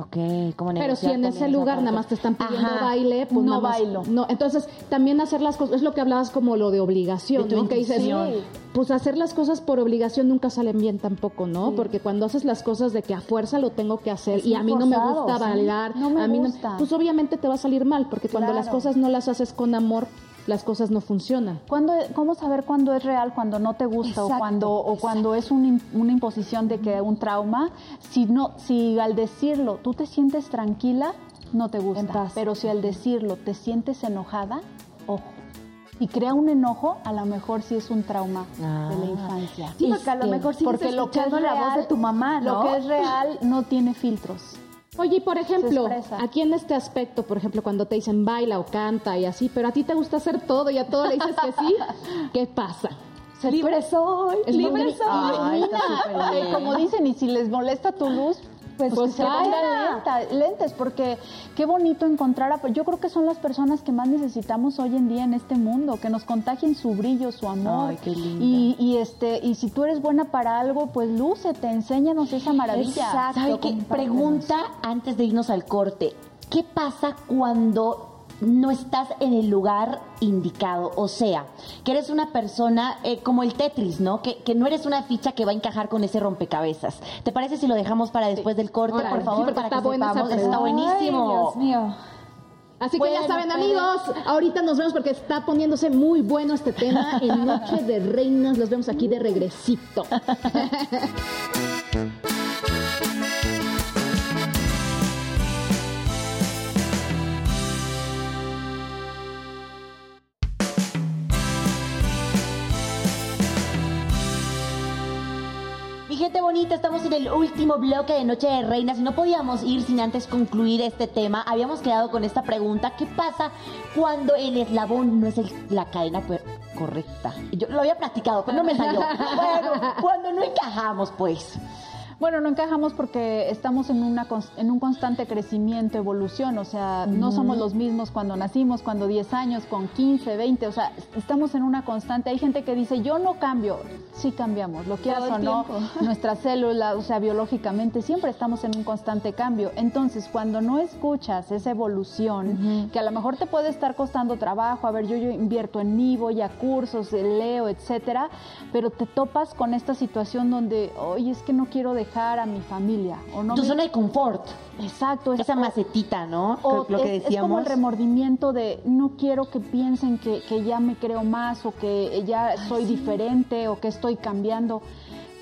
Ok, como Pero si en ese lugar nada más te están pidiendo Ajá. baile, pues No nada más- bailo. No, entonces también hacer las cosas, es lo que hablabas como lo de obligación, De ¿no? Que dices, intuición. pues hacer las cosas por obligación nunca salen bien tampoco, ¿no? Porque cuando haces las cosas de que a fuerza lo tengo que hacer Es y a mí no me gusta ¿sí? bailar, No me a mí gusta. pues obviamente te va a salir mal, porque cuando las cosas no las haces con amor, las cosas no funcionan. ¿Cuándo, ¿Cómo saber cuándo es real, cuando no te gusta Exacto, o cuando, o cuando es un una imposición de que un trauma? Si, no, si al decirlo tú te sientes tranquila, no te gusta. Pero si al decirlo te sientes enojada, ojo. Y crea un enojo, a lo mejor sí es un trauma Ah. de la infancia. Sí, porque a lo Este, mejor sigues Porque lo que es escuchando la voz de tu mamá, ¿no? Lo que es real no tiene filtros. Oye, y por ejemplo, aquí en este aspecto, por ejemplo, cuando te dicen baila o canta y así, pero a ti te gusta hacer todo y a todo le dices que sí, (laughs) ¿qué pasa? Libre soy, libre soy. Ay, como dicen, y si les molesta tu luz, pues, Pues que lenta- lentes, porque qué bonito encontrar a... Yo creo que son las personas que más necesitamos hoy en día en este mundo, que nos contagien su brillo, su amor. Ay, qué linda. Y, y, este, y si tú eres buena para algo, pues lúcete, enséñanos esa maravilla. Exacto. ¿Sabe qué? Pregunta antes de irnos al corte. ¿Qué pasa cuando no estás en el lugar indicado? O sea, que eres una persona eh, como el Tetris, ¿no? Que, que no eres una ficha que va a encajar con ese rompecabezas. ¿Te parece si lo dejamos para después del corte, por sí, favor? porque para está que buena sepamos. Está buenísimo. Ay, Dios mío. Así que ya saben, pero- amigos, ahorita nos vemos porque está poniéndose muy bueno este tema en Noche de Reinas. Los vemos aquí de regresito. (laughs) gente bonita, estamos en el último bloque de Noche de Reinas y no podíamos ir sin antes concluir este tema. Habíamos quedado con esta pregunta, ¿qué pasa cuando el eslabón no es el- la cadena correcta? Yo lo había practicado, pero no me salió. (laughs) Bueno, cuando no encajamos, pues. Bueno, no encajamos porque estamos en, una, en un constante crecimiento, evolución, o sea, no somos los mismos cuando nacimos, cuando 10 años, con 15, 20, o sea, estamos en una constante. Hay gente que dice, yo no cambio, sí cambiamos, lo quieras o no, tiempo. (laughs) nuestra célula, o sea, biológicamente siempre estamos en un constante cambio. Entonces, cuando no escuchas esa evolución, que a lo mejor te puede estar costando trabajo, a ver, yo, yo invierto en mí, voy a cursos, leo, etcétera, pero te topas con esta situación donde, oye, es que no quiero dejar a mi familia, o no tu me- zona de confort, Exacto, es- esa macetita, ¿no? o lo que es, es decíamos. como el remordimiento de no quiero que piensen que, que ya me creo más o que ya soy diferente o que estoy cambiando.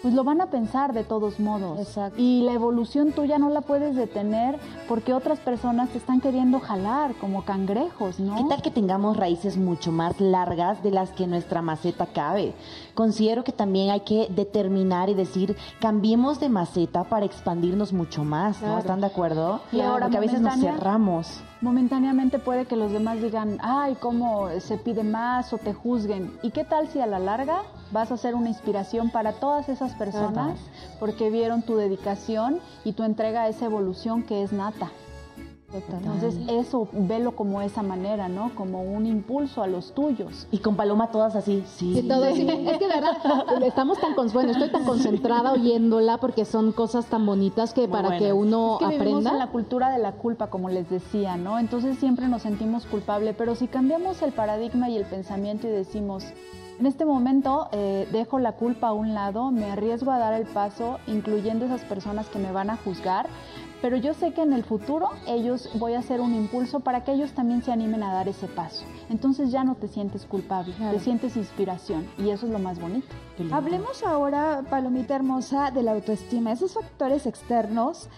Pues lo van a pensar de todos modos. Exacto. Y la evolución tuya no la puedes detener porque otras personas te están queriendo jalar como cangrejos, ¿no? ¿Qué tal que tengamos raíces mucho más largas de las que nuestra maceta cabe? Considero que también hay que determinar y decir, cambiemos de maceta para expandirnos mucho más, ¿no? ¿Están de acuerdo? Y ahora, Porque a veces nos cerramos. Momentáneamente puede que los demás digan, ay, cómo se pide más o te juzguen. ¿Y qué tal si a la larga vas a ser una inspiración para todas esas personas porque vieron tu dedicación y tu entrega a esa evolución que es nata? Entonces eso, velo como esa manera, ¿no? Como un impulso a los tuyos. Y con Paloma todas así, sí. Y todo así. Es que, verdad, estamos tan con, bueno, estoy tan concentrada oyéndola porque son cosas tan bonitas que Muy para que uno Es que vivimos aprenda. en la cultura de la culpa, como les decía, ¿no? Entonces siempre nos sentimos culpables, pero si cambiamos el paradigma y el pensamiento y decimos, en este momento eh, dejo la culpa a un lado, me arriesgo a dar el paso, incluyendo esas personas que me van a juzgar, pero yo sé que en el futuro ellos voy a hacer un impulso para que ellos también se animen a dar ese paso. Entonces ya no te sientes culpable, te sientes inspiración y eso es lo más bonito. Hablemos ahora, Palomita Hermosa, de la autoestima, esos factores externos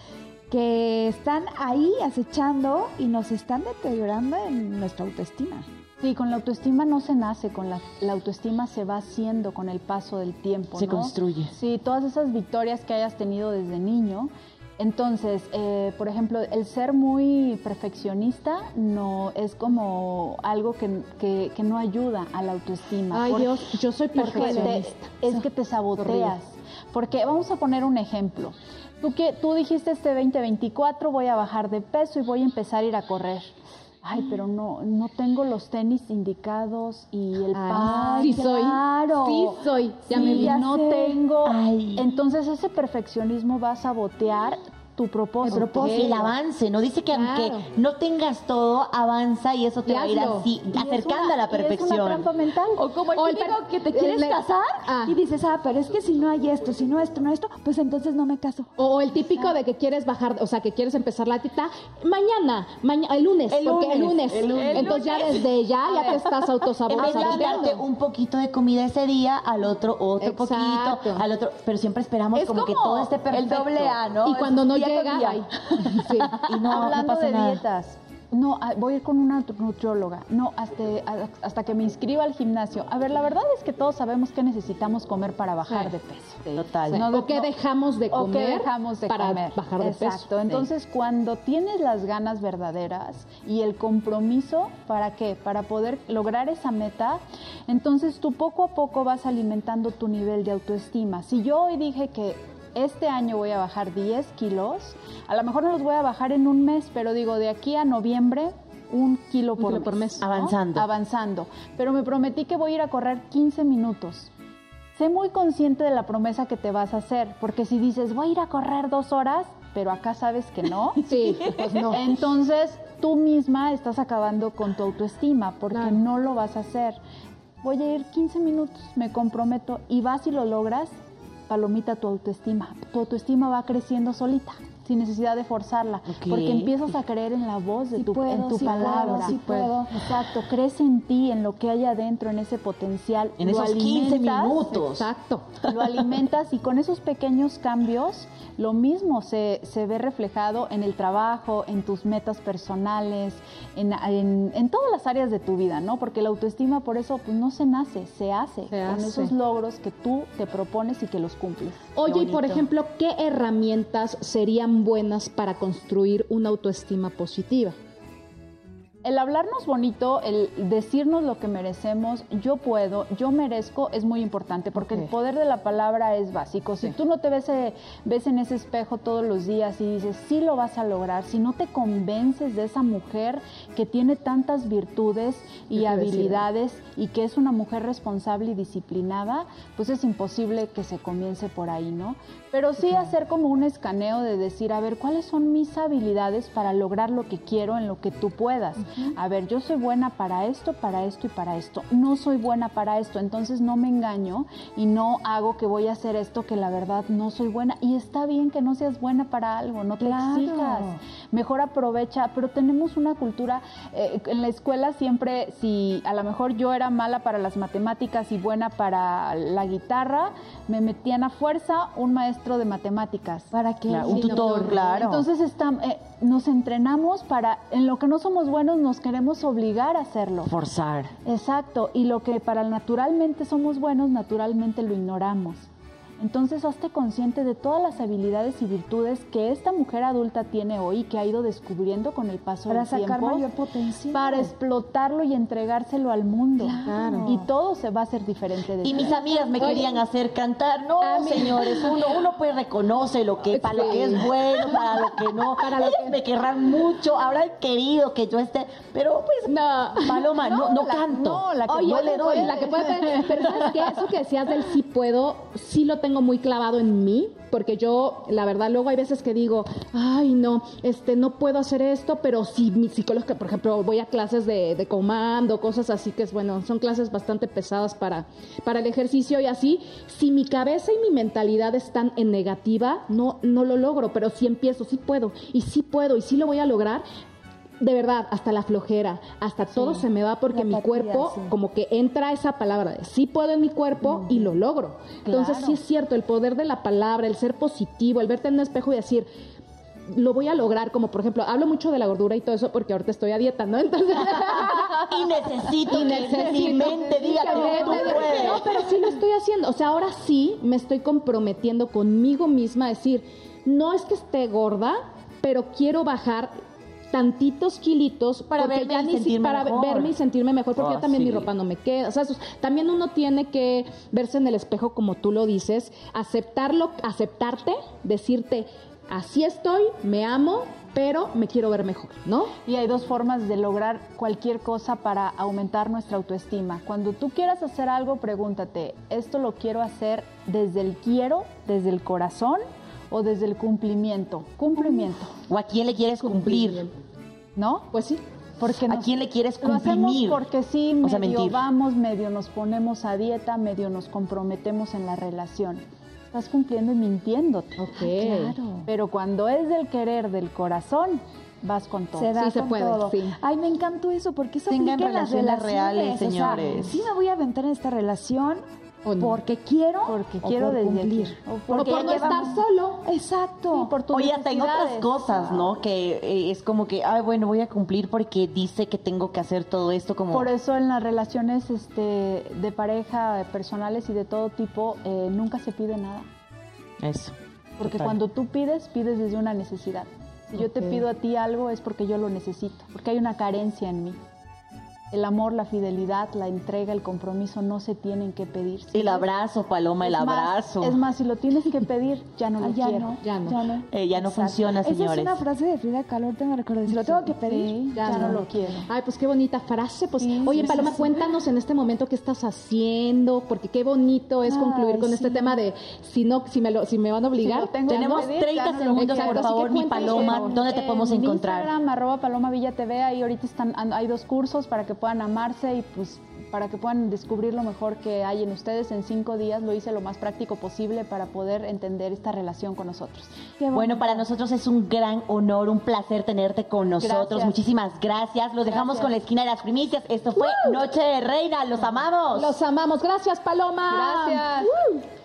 que están ahí acechando y nos están deteriorando en nuestra autoestima. Sí, con la autoestima no se nace, con la, la autoestima se va haciendo con el paso del tiempo. Se ¿no? construye. Sí, todas esas victorias que hayas tenido desde niño, Entonces, eh, por ejemplo, el ser muy perfeccionista no es como algo que, que- que no ayuda a la autoestima. Ay, Dios, yo soy te- perfeccionista. es que te saboteas. Porque vamos a poner un ejemplo. Tú, que, tú dijiste este 2024 voy a bajar de peso y voy a empezar a ir a correr. Ay, pero no, no tengo los tenis indicados y el Ah, pan. sí soy. Sí soy. Ya Sí, me vi. no sé. tengo. Ay. Entonces ese perfeccionismo va a sabotear tu propósito. El propósito, el avance, ¿no? Dice que aunque Claro. no tengas todo, avanza y eso te Y va a ir así, acercando una- a la y Es una perfección. trampa mental. O como el O el que te quieres le- casar Ah. y dices, ah, pero es que si no hay esto, si no esto, no esto, pues entonces no me caso. O el típico de que quieres bajar, o sea, que quieres empezar la tita mañana, mañana, el lunes, El porque el lunes, lunes. el lunes. Entonces ya desde ya ya te estás autosaboteando. un poquito de comida ese día, al otro otro Exacto. poquito, al otro, pero siempre esperamos Es como, que como todo esté el perfecto. doble A, ¿no? Y cuando no llega, día. (laughs) Sí. Y no, no Hablando pasa de nada. dietas. No, voy a ir con una nutrióloga. No, hasta, hasta que me inscriba al gimnasio. A ver, la verdad es que todos sabemos que necesitamos comer para bajar Sí. de peso. Total. No, o que dejamos de o comer que dejamos de para comer. bajar de Exacto. peso. Entonces, cuando tienes las ganas verdaderas y el compromiso, ¿para qué? Para poder lograr esa meta, entonces tú poco a poco vas alimentando tu nivel de autoestima. Si yo hoy dije que este año voy a bajar 10 kilos, a lo mejor no los voy a bajar en un mes, pero digo, de aquí a noviembre, un kilo por, kilo por mes. ¿no? Avanzando. Avanzando. Pero me prometí que voy a ir a correr 15 minutos. Sé muy consciente de la promesa que te vas a hacer, porque si dices, voy a ir a correr dos horas, pero acá sabes que no, (laughs) Sí, pues no. entonces tú misma estás acabando con tu autoestima, porque Claro. no lo vas a hacer. Voy a ir 15 minutos, me comprometo, y vas y lo logras, palomita tu autoestima. Tu autoestima va creciendo solita, sin necesidad de forzarla, porque empiezas a creer en la voz de Sí tu, puedo, en tu sí palabra. puedo, sí puedo. Exacto, crees en ti, en lo que hay adentro, en ese potencial. En lo esos 15 alimentas, minutos. Exacto. Lo alimentas y con esos pequeños cambios, lo mismo se, se ve reflejado en el trabajo, en tus metas personales, en, en- en todas las áreas de tu vida, ¿no? Porque la autoestima por eso pues, no se nace, se hace, Se con hace. esos logros que tú te propones y que los cumples. Oye, y por ejemplo, ¿qué herramientas serían buenas para construir una autoestima positiva? El hablarnos bonito, el decirnos lo que merecemos, yo puedo, yo merezco, es muy importante porque el poder de la palabra es básico. Si Sí. tú no te ves, eh, ves en ese espejo todos los días y dices, sí lo vas a lograr, si no te convences de esa mujer que tiene tantas virtudes y decir. habilidades y que es una mujer responsable y disciplinada, pues es imposible que se comience por ahí, ¿no? Pero sí hacer como un escaneo de decir, a ver, ¿cuáles son mis habilidades para lograr lo que quiero en lo que tú puedas? A ver, yo soy buena para esto, para esto y para esto. No soy buena para esto, entonces no me engaño y no hago que voy a hacer esto que la verdad no soy buena. Y está bien que no seas buena para algo, no te Claro. exijas. Mejor aprovecha, pero tenemos una cultura, eh, en la escuela siempre, si a lo mejor yo era mala para las matemáticas y buena para la guitarra, me metían a fuerza un maestro de matemáticas. ¿Para qué? Claro, un Sí, tutor, no. claro. Entonces está- eh, nos entrenamos para, en lo que no somos buenos nos queremos obligar a hacerlo. Forzar. Exacto, y lo que para naturalmente somos buenos, naturalmente lo ignoramos. Entonces, hazte consciente de todas las habilidades y virtudes que esta mujer adulta tiene hoy y que ha ido descubriendo con el paso Para del sacar tiempo. mayor potencial. Para explotarlo y entregárselo al mundo. Claro. Y todo se va a hacer diferente de Y mis amigas me Oye. querían hacer cantar. No, A señores, uno, uno pues reconoce lo que, para lo que es bueno, para lo que no. Para lo Ellas que- me querrán mucho, habrán querido que yo esté, pero pues, No. Paloma, no, no, la- canto. no, la que Oye, yo le doy. la que puede, pero ¿sabes qué? Eso que decías del sí puedo, sí lo tengo muy clavado en mí, porque yo, la verdad, luego hay veces que digo, ay, no, este, no puedo hacer esto, pero si mi psicólogo, por ejemplo, voy a clases de, de comando, cosas así, que es bueno, son clases bastante pesadas para, para el ejercicio y así, si mi cabeza y mi mentalidad están en negativa, no, no lo logro, pero si empiezo, sí puedo, y sí puedo, y sí lo voy a lograr, de verdad, hasta la flojera, hasta todo se me va porque mi cuerpo, sí. como que entra esa palabra de sí puedo en mi cuerpo y lo logro. Entonces sí es cierto, el poder de la palabra, el ser positivo, el verte en un espejo y decir, lo voy a lograr, como por ejemplo, hablo mucho de la gordura y todo eso porque ahorita estoy a dieta, ¿no? Entonces, (laughs) Y necesito y que mi necesito mente diga que que tú me- puedes. No, pero sí lo estoy haciendo. O sea, ahora sí me estoy comprometiendo conmigo misma a decir, no es que esté gorda, pero quiero bajar tantitos kilitos Para verme ya y ni si- sentirme para mejor. verme y sentirme mejor porque Ah, ya también mi ropa no me queda. O sea, eso- también uno tiene que verse en el espejo como tú lo dices, aceptarlo, aceptarte, decirte, así estoy, me amo, pero me quiero ver mejor, ¿no? Y hay dos formas de lograr cualquier cosa para aumentar nuestra autoestima. Cuando tú quieras hacer algo, pregúntate, ¿esto lo quiero hacer desde el quiero, desde el corazón o desde el cumplimiento? Cumplimiento, ¿O a quién le quieres cumplir? ¿no? Pues sí. Porque ¿A quién le quieres Lo cumplir? porque sí, O sea, medio mentir. vamos, medio nos ponemos a dieta, medio nos comprometemos en la relación. Estás cumpliendo y mintiéndote. Ok. Pero cuando es del querer, del corazón, vas con todo. Se da Sí se puede, todo. sí. Ay, me encantó eso, porque eso Tengan aplica en las relaciones reales, o sea, señores. sí me voy a aventar en esta relación ¿O no? porque quiero Porque o quiero por cumplir. O O Porque por no ya estar solo. Exacto. Sí, por Oye, hasta en otras cosas, ¿no? Que eh, es como que, ay, bueno, voy a cumplir porque dice que tengo que hacer todo esto como... Por eso en las relaciones este, de pareja, personales y de todo tipo, eh, nunca se pide nada. Eso. Porque Total. cuando tú pides, pides desde una necesidad. Si yo te pido a ti algo es porque yo lo necesito, porque hay una carencia en mí. El amor, la fidelidad, la entrega, el compromiso no se tienen que pedir. El abrazo, Paloma, el Es más- abrazo. es más, si lo tienes que pedir, ya no lo Ah, ya quiero. no, Ya no. Eh, ya no funciona, Esa señores. es una frase de Frida Kahlo, ahorita me recuerdo. Si lo tengo que pedir, Sí, ya, no. lo quiero. Ay, pues qué bonita frase. Pues, Sí, oye, sí, Paloma, sí, sí. cuéntanos en este momento qué estás haciendo, porque qué bonito es Ay, concluir con este tema de si no, si me lo, si me van a obligar. Si lo tengo ya no. Tenemos pedir, 30 ya no lo segundos, por favor, mi Paloma. ¿Dónde te podemos en encontrar? Instagram, arroba Paloma Villa TV, ahí ahorita están, hay dos cursos para que puedan amarse y pues para que puedan descubrir lo mejor que hay en ustedes. En cinco días lo hice lo más práctico posible para poder entender esta relación con nosotros. Bueno, para nosotros es un gran honor, un placer tenerte con nosotros. Gracias. Muchísimas gracias. Los dejamos Gracias. con la esquina de las primicias. Esto fue Noche de Reina. Los amamos. Los amamos. Gracias, Paloma. Gracias.